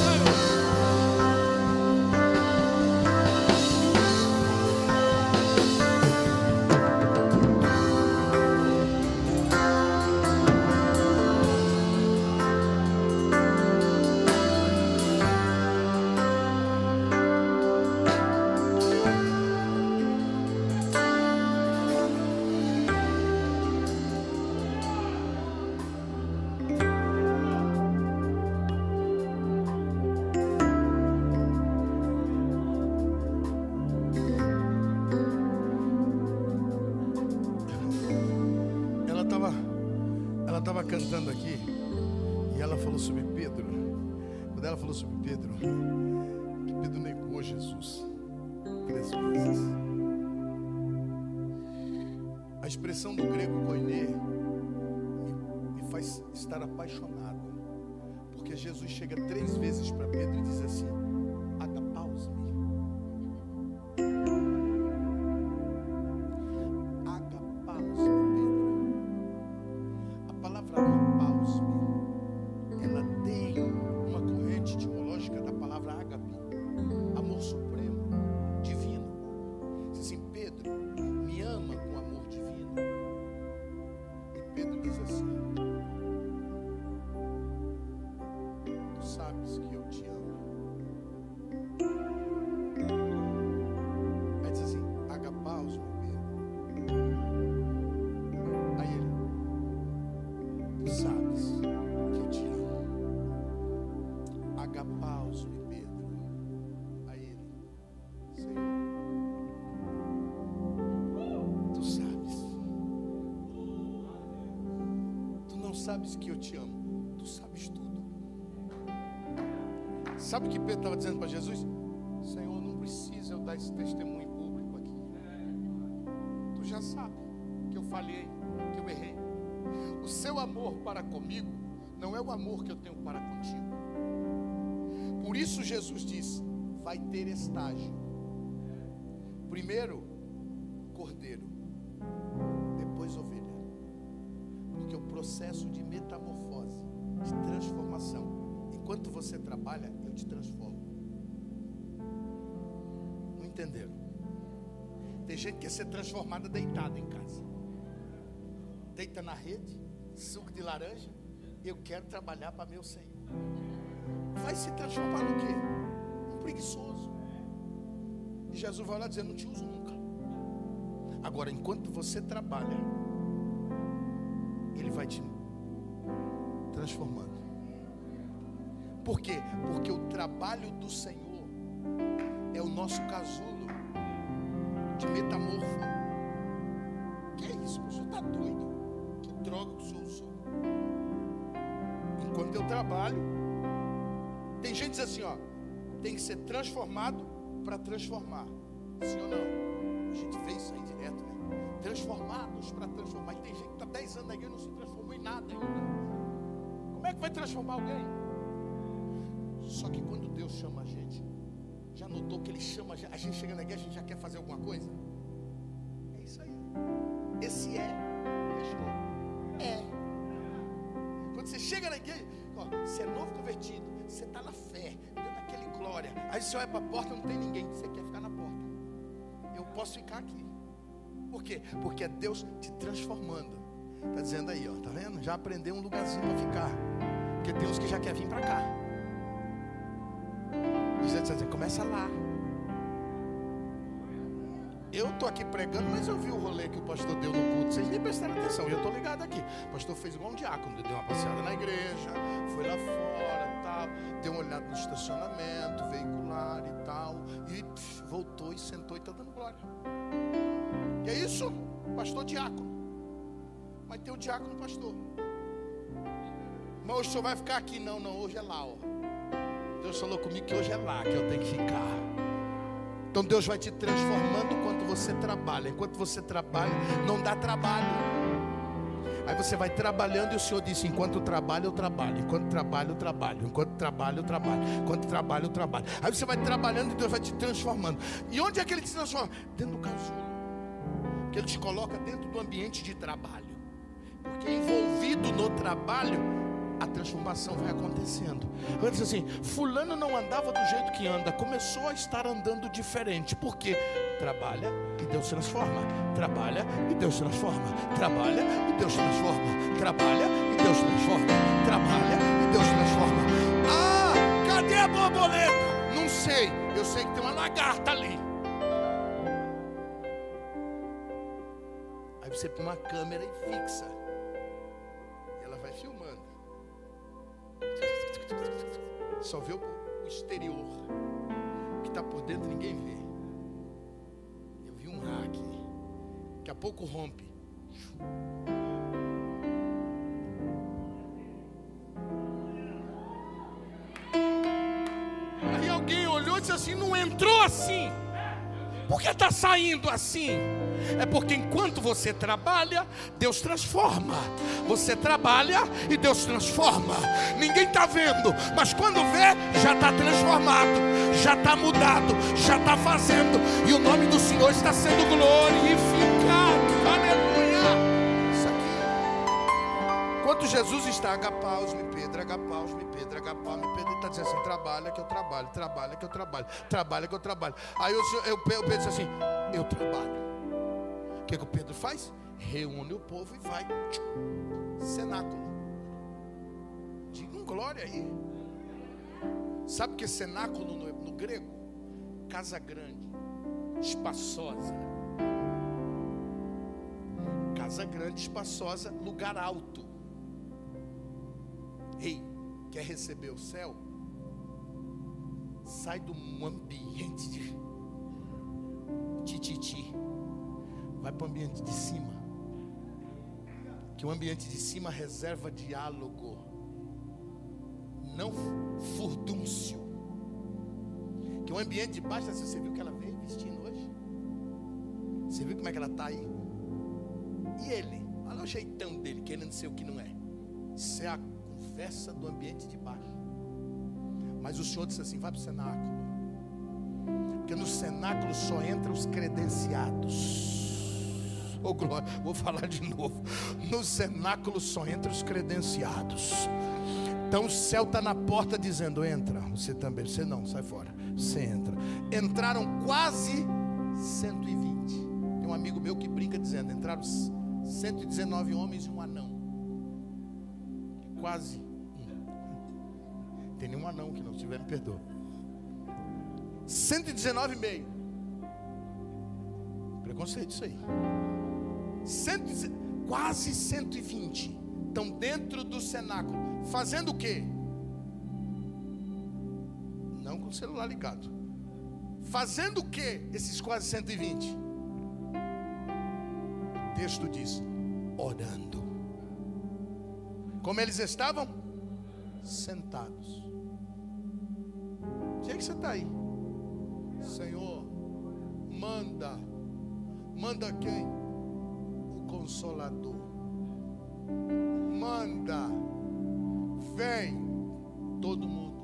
Sabes que eu te amo. Tu sabes tudo. Sabe o que Pedro estava dizendo para Jesus? Senhor, não precisa eu dar esse testemunho público aqui. Tu já sabe que eu falhei, que eu errei. O seu amor para comigo não é o amor que eu tenho para contigo. Por isso Jesus diz: vai ter estágio. Primeiro, cordeiro. Processo de metamorfose, de transformação, enquanto você trabalha, eu te transformo. Não entenderam? Tem gente que quer ser transformada deitada em casa. Deita na rede, suco de laranja. Eu quero trabalhar para meu Senhor. Vai se transformar no quê? Um preguiçoso. E Jesus vai lá dizer: Não te uso nunca. Agora, enquanto você trabalha, ele vai te transformando. Por quê? Porque o trabalho do Senhor é o nosso casulo de metamorfo. Que é isso? O senhor está doido? Que droga o senhor usou? Enquanto eu trabalho, tem gente que diz assim, ó, tem que ser transformado para transformar. Sim ou não? A gente vê isso aí direto, né? Transformados para transformar. E tem gente que está 10 anos na igreja e não se transformou em nada ainda. Como é que vai transformar alguém? Só que quando Deus chama a gente, já notou que Ele chama, a gente chega na igreja, a gente já quer fazer alguma coisa? É isso aí. Esse é, é. Quando você chega na igreja, ó, você é novo convertido, você está na fé, dando aquele glória. Aí você olha para a porta, não tem ninguém, você quer ficar na porta. posso ficar aqui. Por quê? Porque é Deus te transformando. Está dizendo aí, ó, tá vendo? Já aprendeu um lugarzinho para ficar. Porque tem uns que já quer vir para cá. Começa lá. Eu estou aqui pregando, mas eu vi o rolê que o pastor deu no culto. Vocês nem prestaram atenção. Eu estou ligado aqui. O pastor fez igual um diácono. Deu uma passeada na igreja, foi lá fora tal. Deu uma olhada no estacionamento, veicular e tal. E pff, voltou e sentou e está dando glória. E é isso? Pastor diácono. Mas tem o diácono pastor. Mas hoje o senhor vai ficar aqui? Não, não, hoje é lá, ó. Deus falou comigo que hoje é lá que eu tenho que ficar. Então Deus vai te transformando enquanto você trabalha. Enquanto você trabalha, não dá trabalho. Aí você vai trabalhando e o Senhor disse: enquanto trabalho, eu trabalho. Enquanto trabalho, eu trabalho. Enquanto trabalho, eu trabalho. Enquanto trabalho, eu trabalho. Aí você vai trabalhando e Deus vai te transformando. E onde é que Ele te transforma? Dentro do casulo. Que Ele te coloca dentro do ambiente de trabalho. Porque envolvido no trabalho, a transformação vai acontecendo. Diz assim: Fulano não andava do jeito que anda, começou a estar andando diferente. Por quê? Trabalha e Deus transforma. Trabalha e Deus transforma. Trabalha e Deus transforma. Trabalha e Deus transforma. Trabalha e Deus transforma. Ah, cadê a borboleta? Não sei. Eu sei que tem uma lagarta ali. Você põe uma câmera e fixa. E ela vai filmando. Só vê o exterior. O que está por dentro ninguém vê. Eu vi um hack. Daqui a pouco rompe. Aí alguém olhou e disse assim: não entrou assim. Por que está saindo assim? É porque enquanto você trabalha, Deus transforma. Você trabalha e Deus transforma. Ninguém está vendo, mas quando vê, já está transformado, já está mudado, já está fazendo. E o nome do Senhor está sendo glorificado. Aleluia. Isso aqui. Enquanto Jesus está, agapaus-me, Pedro, agapaus-me, Pedro, agapaus-me, Pedro, ele está dizendo assim: trabalha que eu trabalho, trabalha que eu trabalho, trabalha que eu trabalho. Aí o, senhor, eu, o Pedro assim: eu trabalho. O que, que o Pedro faz? Reúne o povo e vai. Cenáculo. Diga um glória aí. Sabe o que é cenáculo no, no grego? Casa grande, espaçosa. Casa grande, espaçosa, lugar alto. Ei, quer receber o céu? Sai do ambiente de tititi. Vai para o ambiente de cima. Que o ambiente de cima reserva diálogo, não furdúncio. Que o ambiente de baixo, você viu que ela veio vestindo hoje? Você viu como é que ela está aí? E ele? Olha o jeitão dele, querendo ser o que não é. Isso é a conversa do ambiente de baixo. Mas o Senhor disse assim: vai para o cenáculo. Porque no cenáculo só entram os credenciados. Oh, glória, vou falar de novo. No cenáculo só entram os credenciados. Então o céu está na porta dizendo: entra. Você também, você não, sai fora. Você entra. Entraram quase 120. Tem um amigo meu que brinca dizendo: entraram 119 homens e um anão. Quase. Tem nenhum anão que não tiver, me perdoa. 119 e meio. Preconceito isso aí. 100, quase 120 estão dentro do cenáculo, fazendo o quê? Não com o celular ligado. Fazendo o quê? Esses quase 120. O texto diz: orando. Como eles estavam? Sentados. Onde é que você está aí? Senhor, manda. Manda quem? Consolador. Manda. Vem. Todo mundo.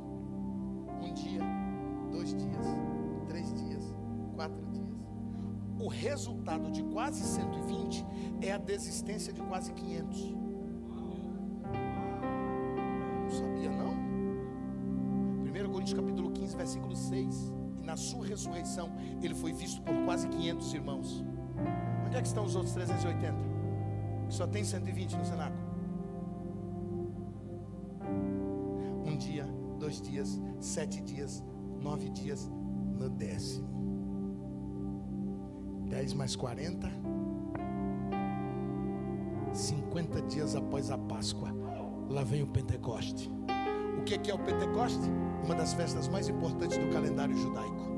Um dia, dois dias, três dias, quatro dias. O resultado de quase 120 é a desistência de quase 500. Não sabia não? 1 Coríntios capítulo 15, versículo 6. na sua ressurreição, ele foi visto por quase 500 irmãos. Onde é que estão os outros 380? Que só tem 120 no cenáculo. Um dia, dois dias, sete dias, nove dias, no décimo. Dez mais quarenta. 50 dias após a Páscoa, lá vem o Pentecoste. O que é o Pentecoste? Uma das festas mais importantes do calendário judaico.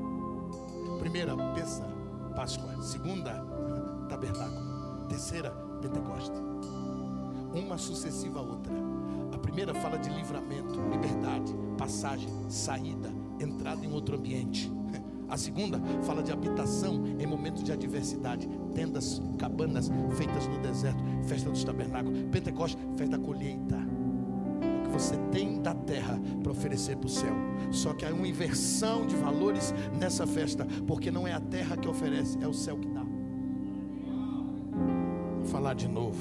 Primeira, Pessa, Páscoa. Segunda, Tabernáculo. Terceira, Pentecoste. Uma sucessiva a outra. A primeira fala de livramento, liberdade, passagem, saída, entrada em outro ambiente. A segunda fala de habitação em momentos de adversidade, tendas, cabanas feitas no deserto, festa dos tabernáculos, Pentecoste, festa da colheita. O que você tem da terra para oferecer para o céu. Só que há uma inversão de valores nessa festa, porque não é a terra que oferece, é o céu que falar de novo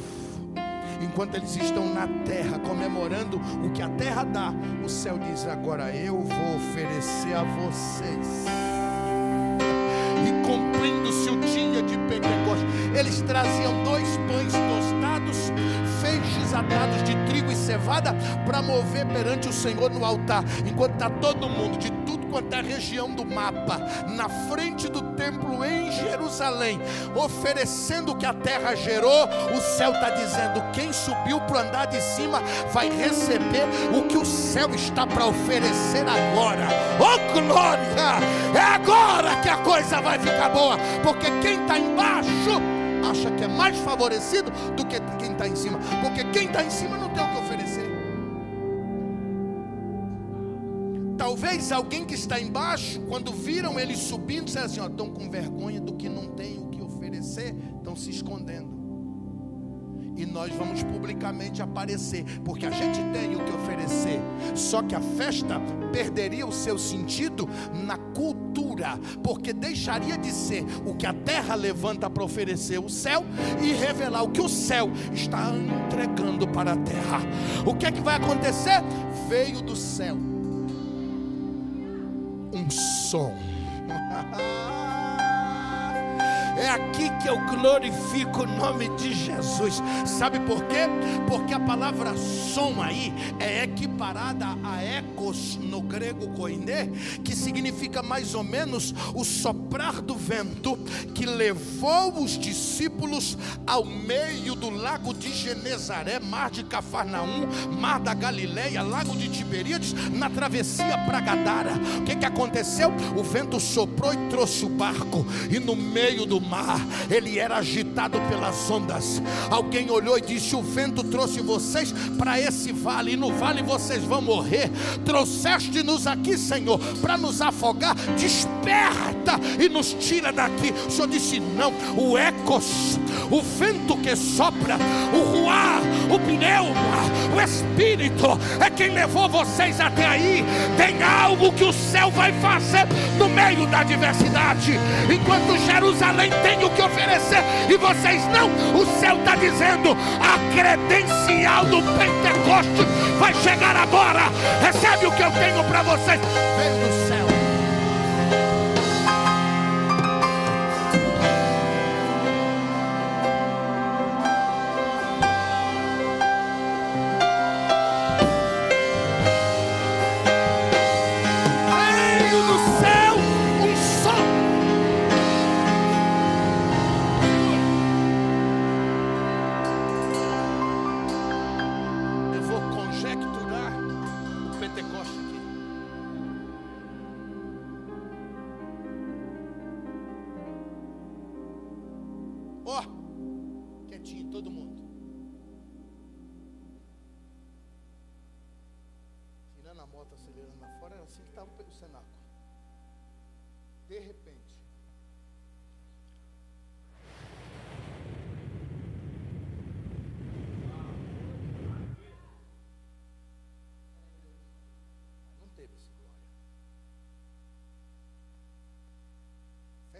enquanto eles estão na terra comemorando o que a terra dá, o céu diz: Agora eu vou oferecer a vocês. E cumprindo-se o dia de Pentecostes, eles traziam dois pães tostados, feixes atados de trigo e cevada, para mover perante o Senhor no altar, enquanto está todo mundo de quanto é região do mapa, na frente do templo em Jerusalém, oferecendo o que a terra gerou, o céu está dizendo: quem subiu para andar de cima vai receber o que o céu está para oferecer agora. Oh glória! É agora que a coisa vai ficar boa, porque quem está embaixo acha que é mais favorecido do que quem está em cima, porque quem está em cima não tem o que oferecer. Talvez alguém que está embaixo, quando viram ele subindo, disseram assim: ó, estão com vergonha do que não tem o que oferecer, estão se escondendo. E nós vamos publicamente aparecer, porque a gente tem o que oferecer. Só que a festa perderia o seu sentido na cultura, porque deixaria de ser o que a terra levanta para oferecer o céu e revelar o que o céu está entregando para a terra. O que é que vai acontecer? Veio do céu som. É aqui que eu glorifico o nome de Jesus. Sabe por quê? Porque a palavra som aí é equiparada a ecos no grego koiné, que significa mais ou menos o soprar do vento que levou os discípulos ao meio do lago de Genezaré, mar de Cafarnaum, mar da Galileia, lago de Tiberíades, na travessia para Gadara. O que, que aconteceu? O vento soprou e trouxe o barco, e no meio do mar, ele era agitado pelas ondas. Alguém olhou e disse: O vento trouxe vocês para esse vale, e no vale vocês vão morrer. Trouxeste-nos aqui, Senhor, para nos afogar. Desperta e nos tira daqui. O Senhor disse: Não, o ecos, o vento que sopra, o ruar, o pneuma, o espírito é quem levou vocês até aí. Tem algo que o céu vai fazer no meio da adversidade. Enquanto Jerusalém tem o que oferecer e vocês não. O céu está dizendo: a credencial do Pentecoste vai chegar agora. Recebe o que eu tenho para vocês.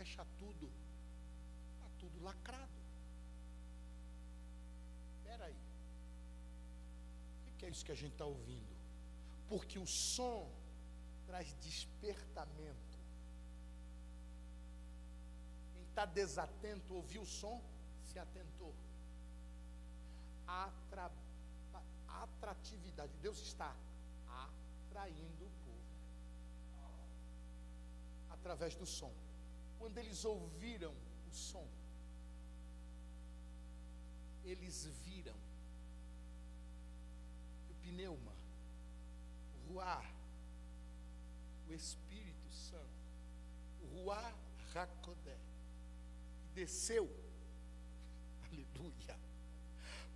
Fecha tudo. Está tudo lacrado. Espera aí. O que é isso que a gente está ouvindo? Porque o som traz despertamento. está desatento, ouviu o som, se atentou. Atra, atratividade. Deus está atraindo o povo através do som. Quando eles ouviram o som, eles viram o pneuma, o ruar, o Espírito Santo, o ruar Hakodé, desceu, aleluia,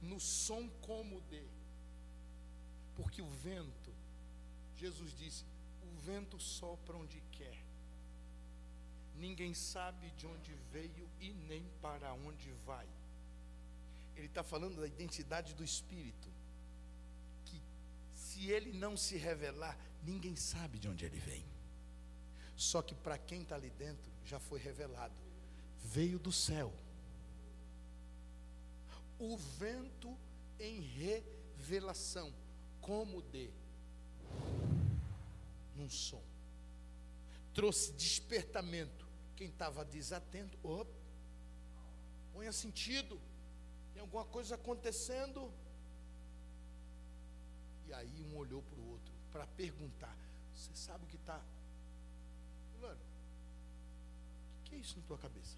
no som como de, porque o vento, Jesus disse, o vento sopra onde quer, ninguém sabe de onde veio e nem para onde vai. Ele está falando da identidade do Espírito, que se ele não se revelar, ninguém sabe de onde ele vem. Só que para quem está ali dentro, já foi revelado. Veio do céu. O vento em revelação, como de num som. Trouxe despertamento. Quem estava desatento, opa, ponha sentido. Tem alguma coisa acontecendo. E aí um olhou para o outro para perguntar: Você sabe o que está Fulano, o que é isso na tua cabeça?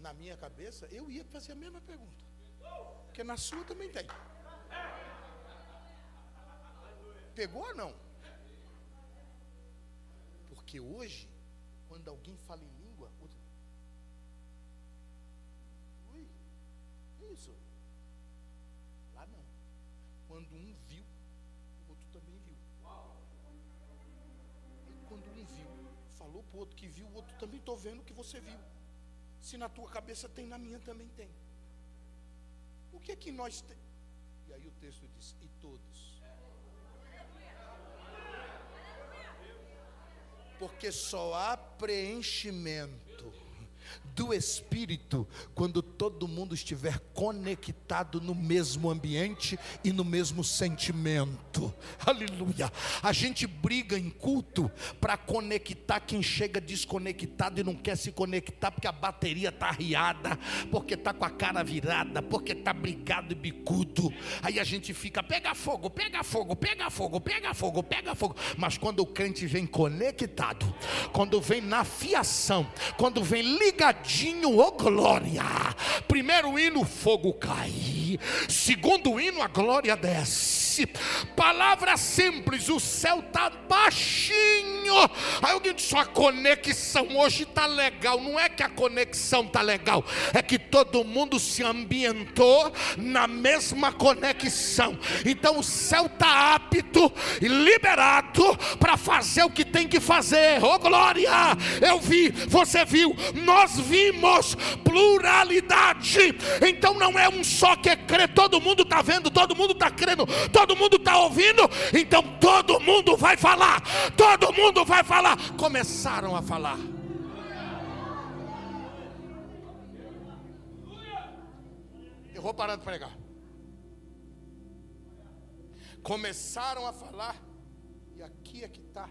Na minha cabeça, eu ia fazer a mesma pergunta. Porque na sua também tem. Pegou ou não? Porque hoje, quando alguém fala em língua, outro... Ui, isso. Lá não. Quando um viu, o outro também viu. Quando um viu, falou para o outro que viu, o outro também estou vendo o que você viu. Se na tua cabeça tem, na minha também tem. O que é que nós temos? E aí o texto diz: e todos. Porque só há preenchimento do Espírito quando todo mundo estiver conectado no mesmo ambiente e no mesmo sentimento. Aleluia. A gente briga em culto para conectar quem chega desconectado e não quer se conectar porque a bateria está riada, porque está com a cara virada, porque está brigado e bicudo. Aí a gente fica, pega fogo, pega fogo, pega fogo, pega fogo, pega fogo. Mas quando o crente vem conectado, quando vem na fiação, quando vem ligadinho, oh glória. Primeiro hino, fogo cai. Segundo hino, a glória desce. Palavra simples, o céu está baixinho. Aí alguém disse: a conexão hoje está legal. Não é que a conexão está legal, é que todo mundo se ambientou na mesma conexão. Então o céu está apto e liberado para fazer o que tem que fazer. Oh glória! Eu vi, você viu, nós vimos pluralidade. Então não é um só que crê, todo mundo está vendo, todo mundo está crendo, todo mundo está ouvindo, então todo mundo vai falar, todo mundo vai falar. Começaram a falar. Eu vou parar de pregar. Começaram a falar, e aqui é que está.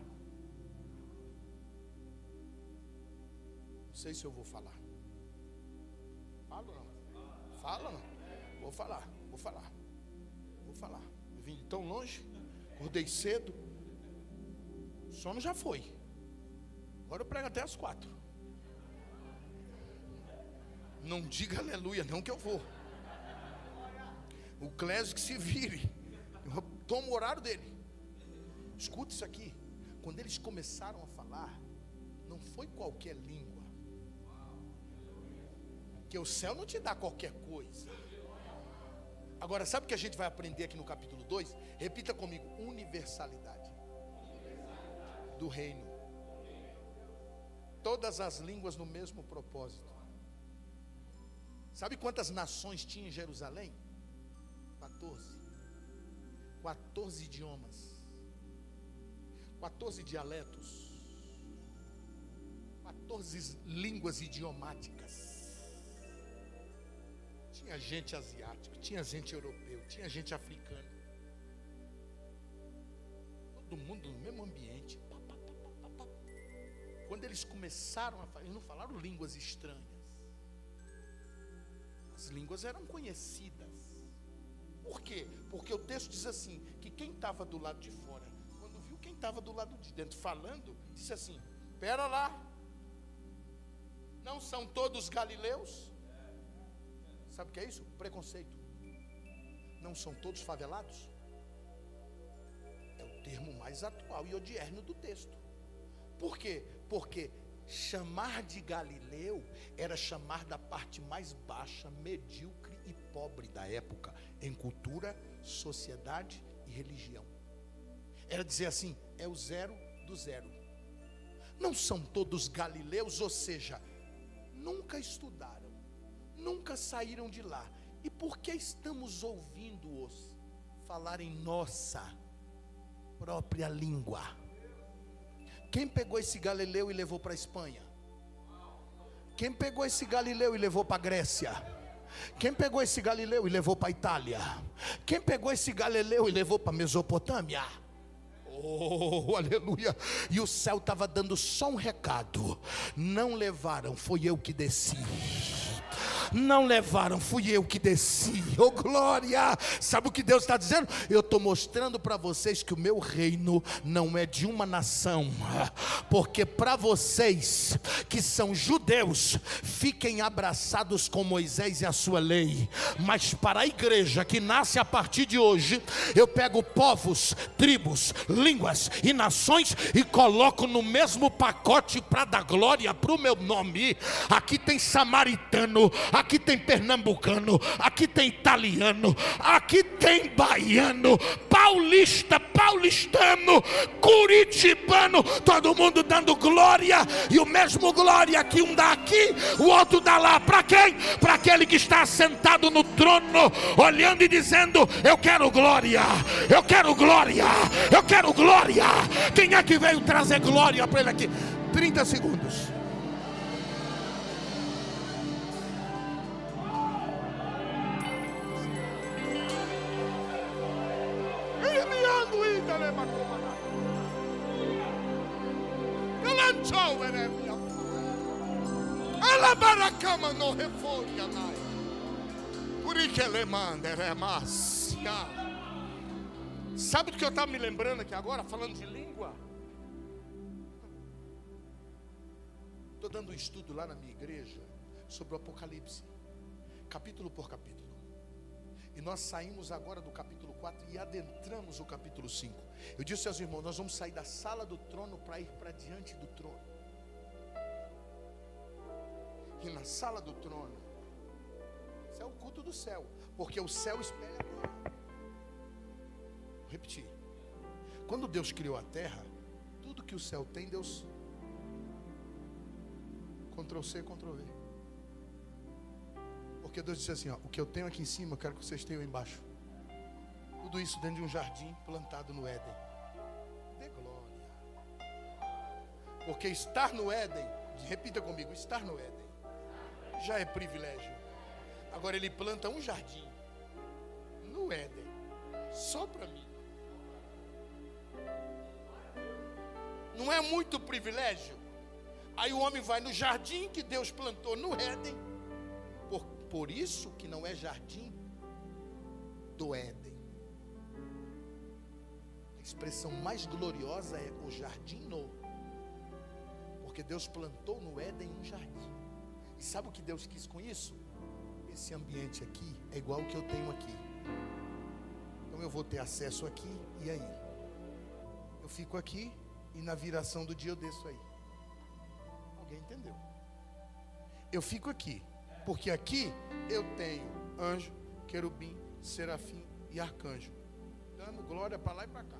Não sei se eu vou falar. Fala não? Fala não? Vou falar, vou falar, vou falar. vim de tão longe, acordei cedo, o sono já foi. Agora eu prego até as quatro. Não diga aleluia, não que eu vou. O Clésio que se vire. Eu tomo o horário dele. Escuta isso aqui. Quando eles começaram a falar, não foi qualquer língua. Que o céu não te dá qualquer coisa. Agora, sabe o que a gente vai aprender aqui no capítulo 2? Repita comigo: universalidade do reino. Todas as línguas no mesmo propósito. Sabe quantas nações tinha em Jerusalém? 14. 14 idiomas. 14 dialetos. 14 línguas idiomáticas. Tinha gente asiática, tinha gente europeu, tinha gente africana. Todo mundo no mesmo ambiente. Quando eles eles começaram a falar, eles não falaram línguas estranhas. As línguas eram conhecidas. Por quê? Porque o texto diz assim: que quem estava do lado de fora, quando viu quem estava do lado de dentro falando, disse assim: Pera lá, não são todos galileus? Sabe o que é isso? Preconceito. Não são todos favelados? É o termo mais atual e odierno do texto. Por quê? Porque chamar de Galileu era chamar da parte mais baixa, medíocre e pobre da época, em cultura, sociedade e religião. Era dizer assim: é o zero do zero. Não são todos galileus, ou seja, nunca estudaram, nunca saíram de lá. E por que estamos ouvindo-os falar em nossa própria língua? Quem pegou esse Galileu e levou para a Espanha? Quem pegou esse Galileu e levou para a Grécia? Quem pegou esse Galileu e levou para a Itália? Quem pegou esse Galileu e levou para a Mesopotâmia? Oh, aleluia. E o céu estava dando só um recado: não levaram, foi eu que desci não levaram, fui eu que desci. Oh glória! Sabe o que Deus está dizendo? Eu estou mostrando para vocês que o meu reino não é de uma nação, porque para vocês que são judeus, fiquem abraçados com Moisés e a sua lei, mas para a igreja que nasce a partir de hoje, eu pego povos, tribos, línguas e nações e coloco no mesmo pacote para dar glória para o meu nome. Aqui tem samaritano, aqui tem pernambucano, aqui tem italiano, aqui tem baiano, paulista, paulistano, curitibano, todo mundo dando glória, e o mesmo glória que um dá aqui, o outro dá lá. Para quem? Para aquele que está sentado no trono, olhando e dizendo: Eu quero glória, eu quero glória, eu quero glória. Quem é que veio trazer glória para ele aqui? 30 segundos. Alabaracama no. Por isso ele manda, é Sabe do que eu estava me lembrando aqui agora, falando de língua? Estou dando um estudo lá na minha igreja sobre o Apocalipse, capítulo por capítulo. E nós saímos agora do capítulo 4 e adentramos o capítulo 5. Eu disse aos irmãos: nós vamos sair da sala do trono para ir para diante do trono. E na sala do trono, isso é o culto do céu, porque o céu espelha a glória. Vou repetir. Quando Deus criou a terra, tudo que o céu tem, Deus Ctrl C, Ctrl V. Porque Deus disse assim: ó, o que eu tenho aqui em cima, eu quero que vocês tenham embaixo. Tudo isso dentro de um jardim plantado no Éden. Dê glória. Porque estar no Éden, repita comigo: estar no Éden já é privilégio. Agora ele planta um jardim no Éden, só para mim. Não é muito privilégio? Aí o homem vai no jardim que Deus plantou no Éden. Por, isso que não é jardim do Éden. A expressão mais gloriosa é o jardim novo. Porque Deus plantou no Éden um jardim. E sabe o que Deus quis com isso? Esse ambiente aqui é igual o que eu tenho aqui. Então eu vou ter acesso aqui e aí. Eu fico aqui e na viração do dia eu desço aí. Alguém entendeu? Eu fico aqui, porque aqui eu tenho anjo, querubim, serafim e arcanjo, dando glória para lá e para cá.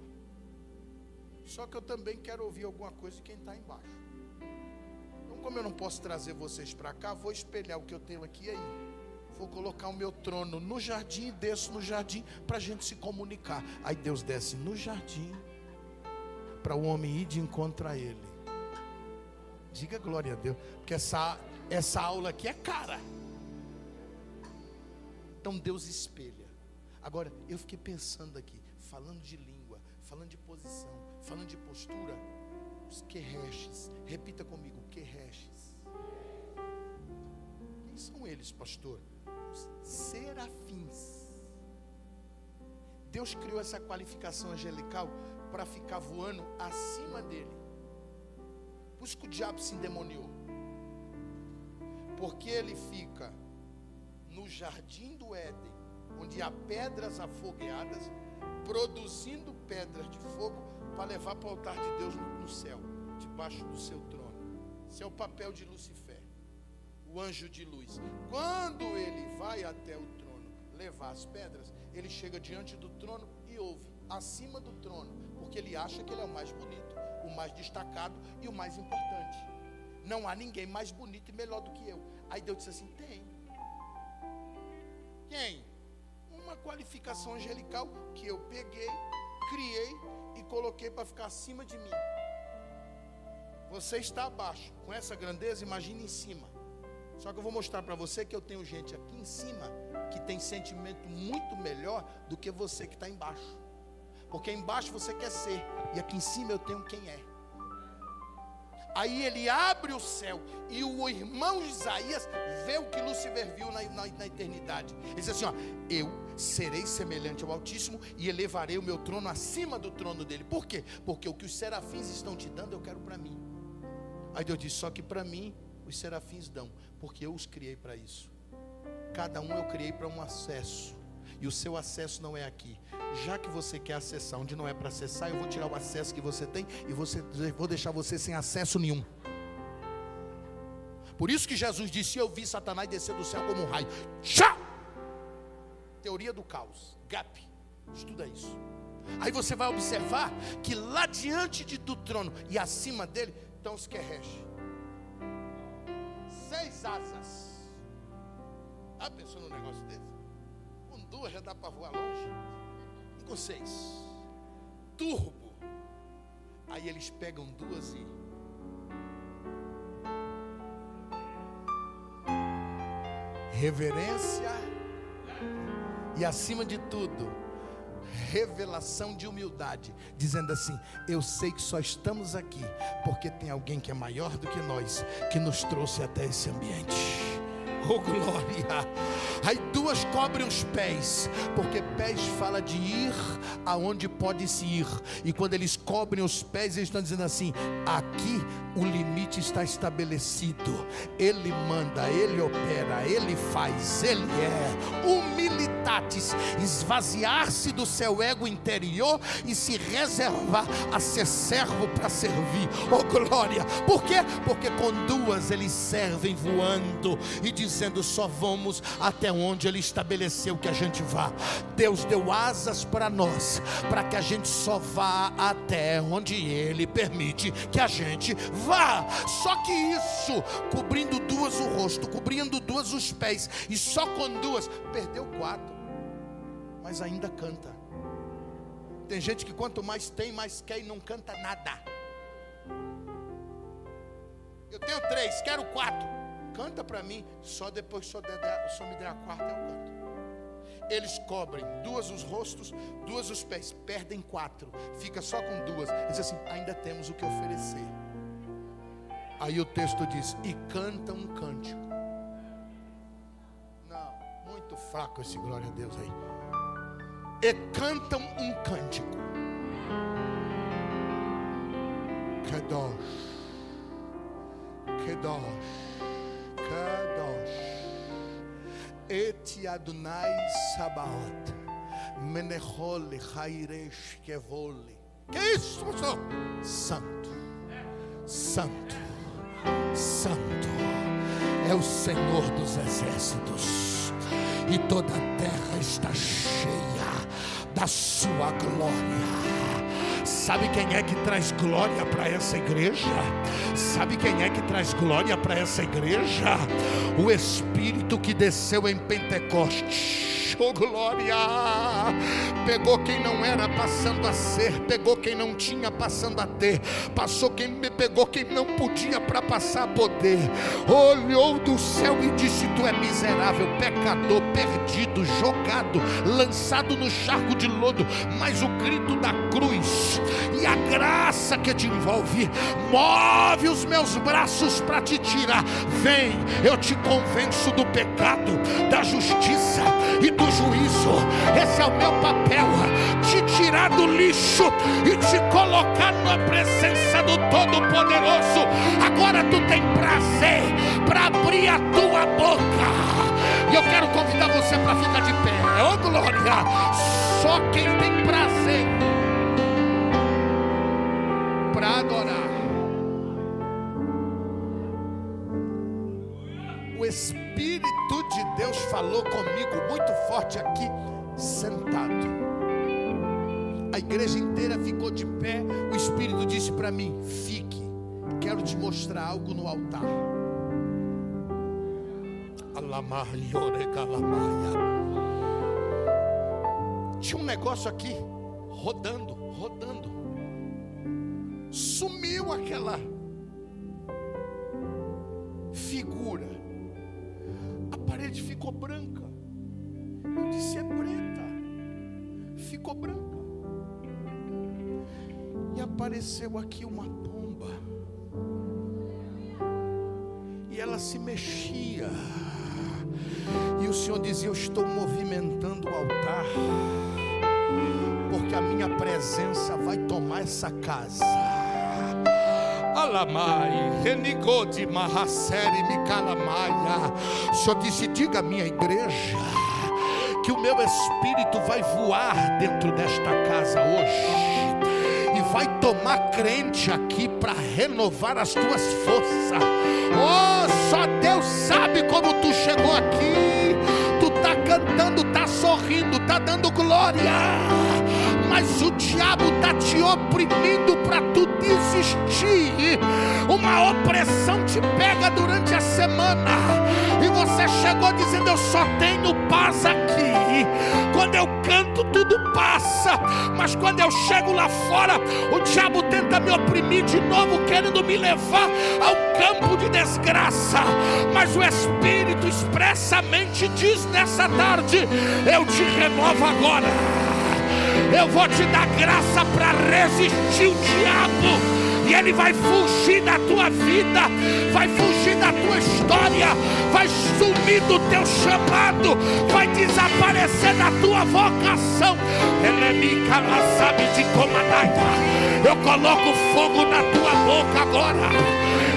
Só que eu também quero ouvir alguma coisa de quem está embaixo. Então, como eu não posso trazer vocês para cá, vou espelhar o que eu tenho aqui aí. Vou colocar o meu trono no jardim e desço no jardim para a gente se comunicar. Aí Deus desce no jardim para o homem ir de encontro a ele. Diga glória a Deus, porque essa, essa aula aqui é cara. Então Deus espelha. Agora, eu fiquei pensando aqui, falando de língua, falando de posição, falando de postura. Os querreches. Repita comigo, querreches. Quem são eles, pastor? Os serafins. Deus criou essa qualificação angelical para ficar voando acima dele. Por isso que o diabo se endemoniou. Porque ele fica no jardim do Éden, onde há pedras afogueadas, produzindo pedras de fogo para levar para o altar de Deus no céu, debaixo do seu trono. Esse é o papel de Lucifer, o anjo de luz. Quando ele vai até o trono levar as pedras, ele chega diante do trono e ouve, acima do trono, porque ele acha que ele é o mais bonito, o mais destacado e o mais importante. Não há ninguém mais bonito e melhor do que eu. Aí Deus disse assim: tem. Quem? Uma qualificação angelical que eu peguei, criei e coloquei para ficar acima de mim. Você está abaixo, com essa grandeza, imagine em cima. Só que eu vou mostrar para você que eu tenho gente aqui em cima que tem sentimento muito melhor do que você que está embaixo. Porque embaixo você quer ser, e aqui em cima eu tenho quem é. Aí ele abre o céu e o irmão Isaías vê o que Lúcifer viu na, na, na, eternidade. Ele diz assim: ó, Eu serei semelhante ao Altíssimo e elevarei o meu trono acima do trono dele. Por quê? Porque o que os serafins estão te dando eu quero para mim. Aí Deus diz: Só que para mim os serafins dão, porque eu os criei para isso. Cada um eu criei para um acesso. E o seu acesso não é aqui. Já que você quer acessar onde não é para acessar, eu vou tirar o acesso que você tem e você, vou deixar você sem acesso nenhum. Por isso que Jesus disse: Eu vi Satanás descer do céu como um raio. Tchau! Teoria do caos. Gap. Estuda isso. Aí você vai observar que lá diante de, do trono e acima dele estão os querreches. Seis asas. Ah, pensou num negócio desse? Com duas já dá para voar longe. Com seis? Turbo. Aí eles pegam duas e. Reverência. E acima de tudo, revelação de humildade, dizendo assim: Eu sei que só estamos aqui porque tem alguém que é maior do que nós, que nos trouxe até esse ambiente. Oh glória! Aí duas cobrem os pés, porque pés fala de ir aonde pode se ir. E quando eles cobrem os pés, eles estão dizendo assim: aqui o limite está estabelecido. Ele manda, ele opera, ele faz, ele é. Humilitatis, esvaziar-se do seu ego interior e se reservar a ser servo para servir. Oh glória! Por quê? Porque com duas eles servem voando e dizendo dizendo: só vamos até onde Ele estabeleceu que a gente vá. Deus deu asas para nós, para que a gente só vá até onde Ele permite que a gente vá. Só que isso, cobrindo duas o rosto, cobrindo duas os pés, e só com duas, perdeu quatro, mas ainda canta. Tem gente que quanto mais tem, mais quer e não canta nada. Eu tenho três, quero quatro canta para mim, só depois só, der, só me der a quarta eu canto. Eles cobrem duas os rostos, duas os pés, perdem quatro, fica só com duas. Diz assim: ainda temos o que oferecer. Aí o texto diz: e canta um cântico. Não, muito fraco esse glória a Deus aí. E cantam um cântico. Kedosh. Kedosh. Kadosh. Eti Adonai Sabaot. Menechole Hairesh Kevole. Que isso, pastor? Santo. Santo. Santo. É o Senhor dos exércitos. E toda a terra está cheia da sua glória. Sabe quem é que traz glória para essa igreja? Sabe quem é que traz glória para essa igreja? O Espírito que desceu em Pentecostes oh glória! Pegou quem não era passando a ser, pegou quem não tinha passando a ter, passou quem me pegou quem não podia para passar a poder. Olhou do céu e disse: Tu é miserável, pecador, perdido, jogado lançado no charco de lodo, mas o grito da cruz e a graça que te envolve, move os meus braços para te tirar. Vem, eu te convenço do pecado, da justiça e do juízo. Esse é o meu papel, te tirar do lixo e te colocar na presença do Todo-Poderoso. Agora tu tem prazer para abrir a tua boca. E eu quero convidar você para ficar de pé. Oh glória! Só quem tem prazer para adorar. O Espírito de Deus falou comigo muito forte aqui, sentado. A igreja inteira ficou de pé. O Espírito disse para mim: fique, quero te mostrar algo no altar. Tinha um negócio aqui, rodando, rodando. Sumiu aquela figura. A parede ficou branca. Eu disse: é preta. Ficou branca. E apareceu aqui uma pomba. E ela se mexia. E o Senhor dizia: Eu estou movimentando o altar, porque a minha presença vai tomar essa casa. Alamai, Renigode, Mahaseri, Mikalamaia. O Senhor disse: Diga à minha igreja que o meu espírito vai voar dentro desta casa hoje vai tomar crente aqui para renovar as tuas forças. Oh, só Deus sabe como tu chegou aqui. Tu tá cantando, tá sorrindo, tá dando glória. Mas o diabo tá te oprimindo para tu desistir. Uma opressão te pega durante a semana e você chegou dizendo: Eu só tenho paz aqui. Quando eu canto, tudo passa, mas quando eu chego lá fora, o diabo tenta me oprimir de novo, querendo me levar ao campo de desgraça. Mas o Espírito expressamente diz nessa tarde: Eu te renovo agora. Eu vou te dar graça para resistir o diabo e ele vai fugir da tua vida, vai fugir da tua história, vai sumir do teu chamado, vai desaparecer da tua vocação. Ele me sabe de. Eu coloco fogo na tua boca agora.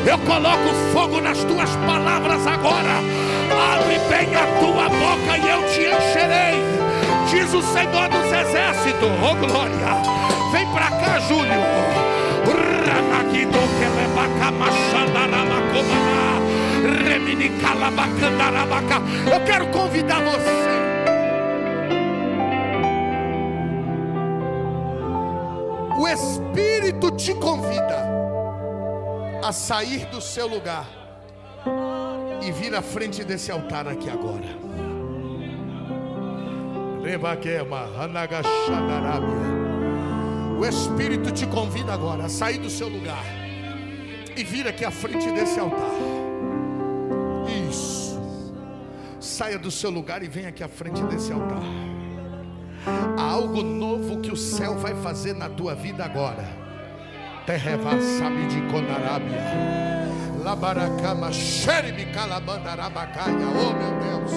Eu coloco fogo nas tuas palavras agora. Abre bem a tua boca e eu te encherei. Diz o Senhor dos Exércitos, oh glória. Vem para cá, Júlio. Eu quero convidar você. O Espírito te convida a sair do seu lugar e vir à frente desse altar aqui agora. Rebaquema, Anagashadarabia. O Espírito te convida agora a sair do seu lugar e vir aqui à frente desse altar. Isso. Saia do seu lugar e venha aqui à frente desse altar. Há algo novo que o céu vai fazer na tua vida agora. Terreva sabe de Conarábia. Labaracama, xeribe. Oh meu Deus.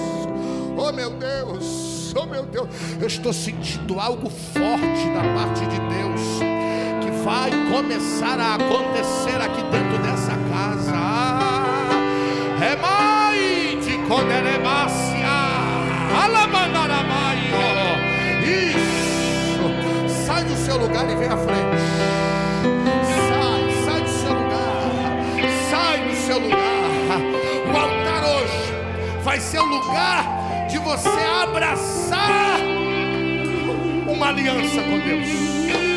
Oh meu Deus oh meu Deus, eu estou sentindo algo forte da parte de Deus que vai começar a acontecer aqui dentro dessa casa. É mais de Coderemácia, Alamandaramaio. Isso, sai do seu lugar e vem à frente. Sai, sai do seu lugar, sai do seu lugar. O altar hoje vai ser o lugar você abraçar uma aliança com Deus.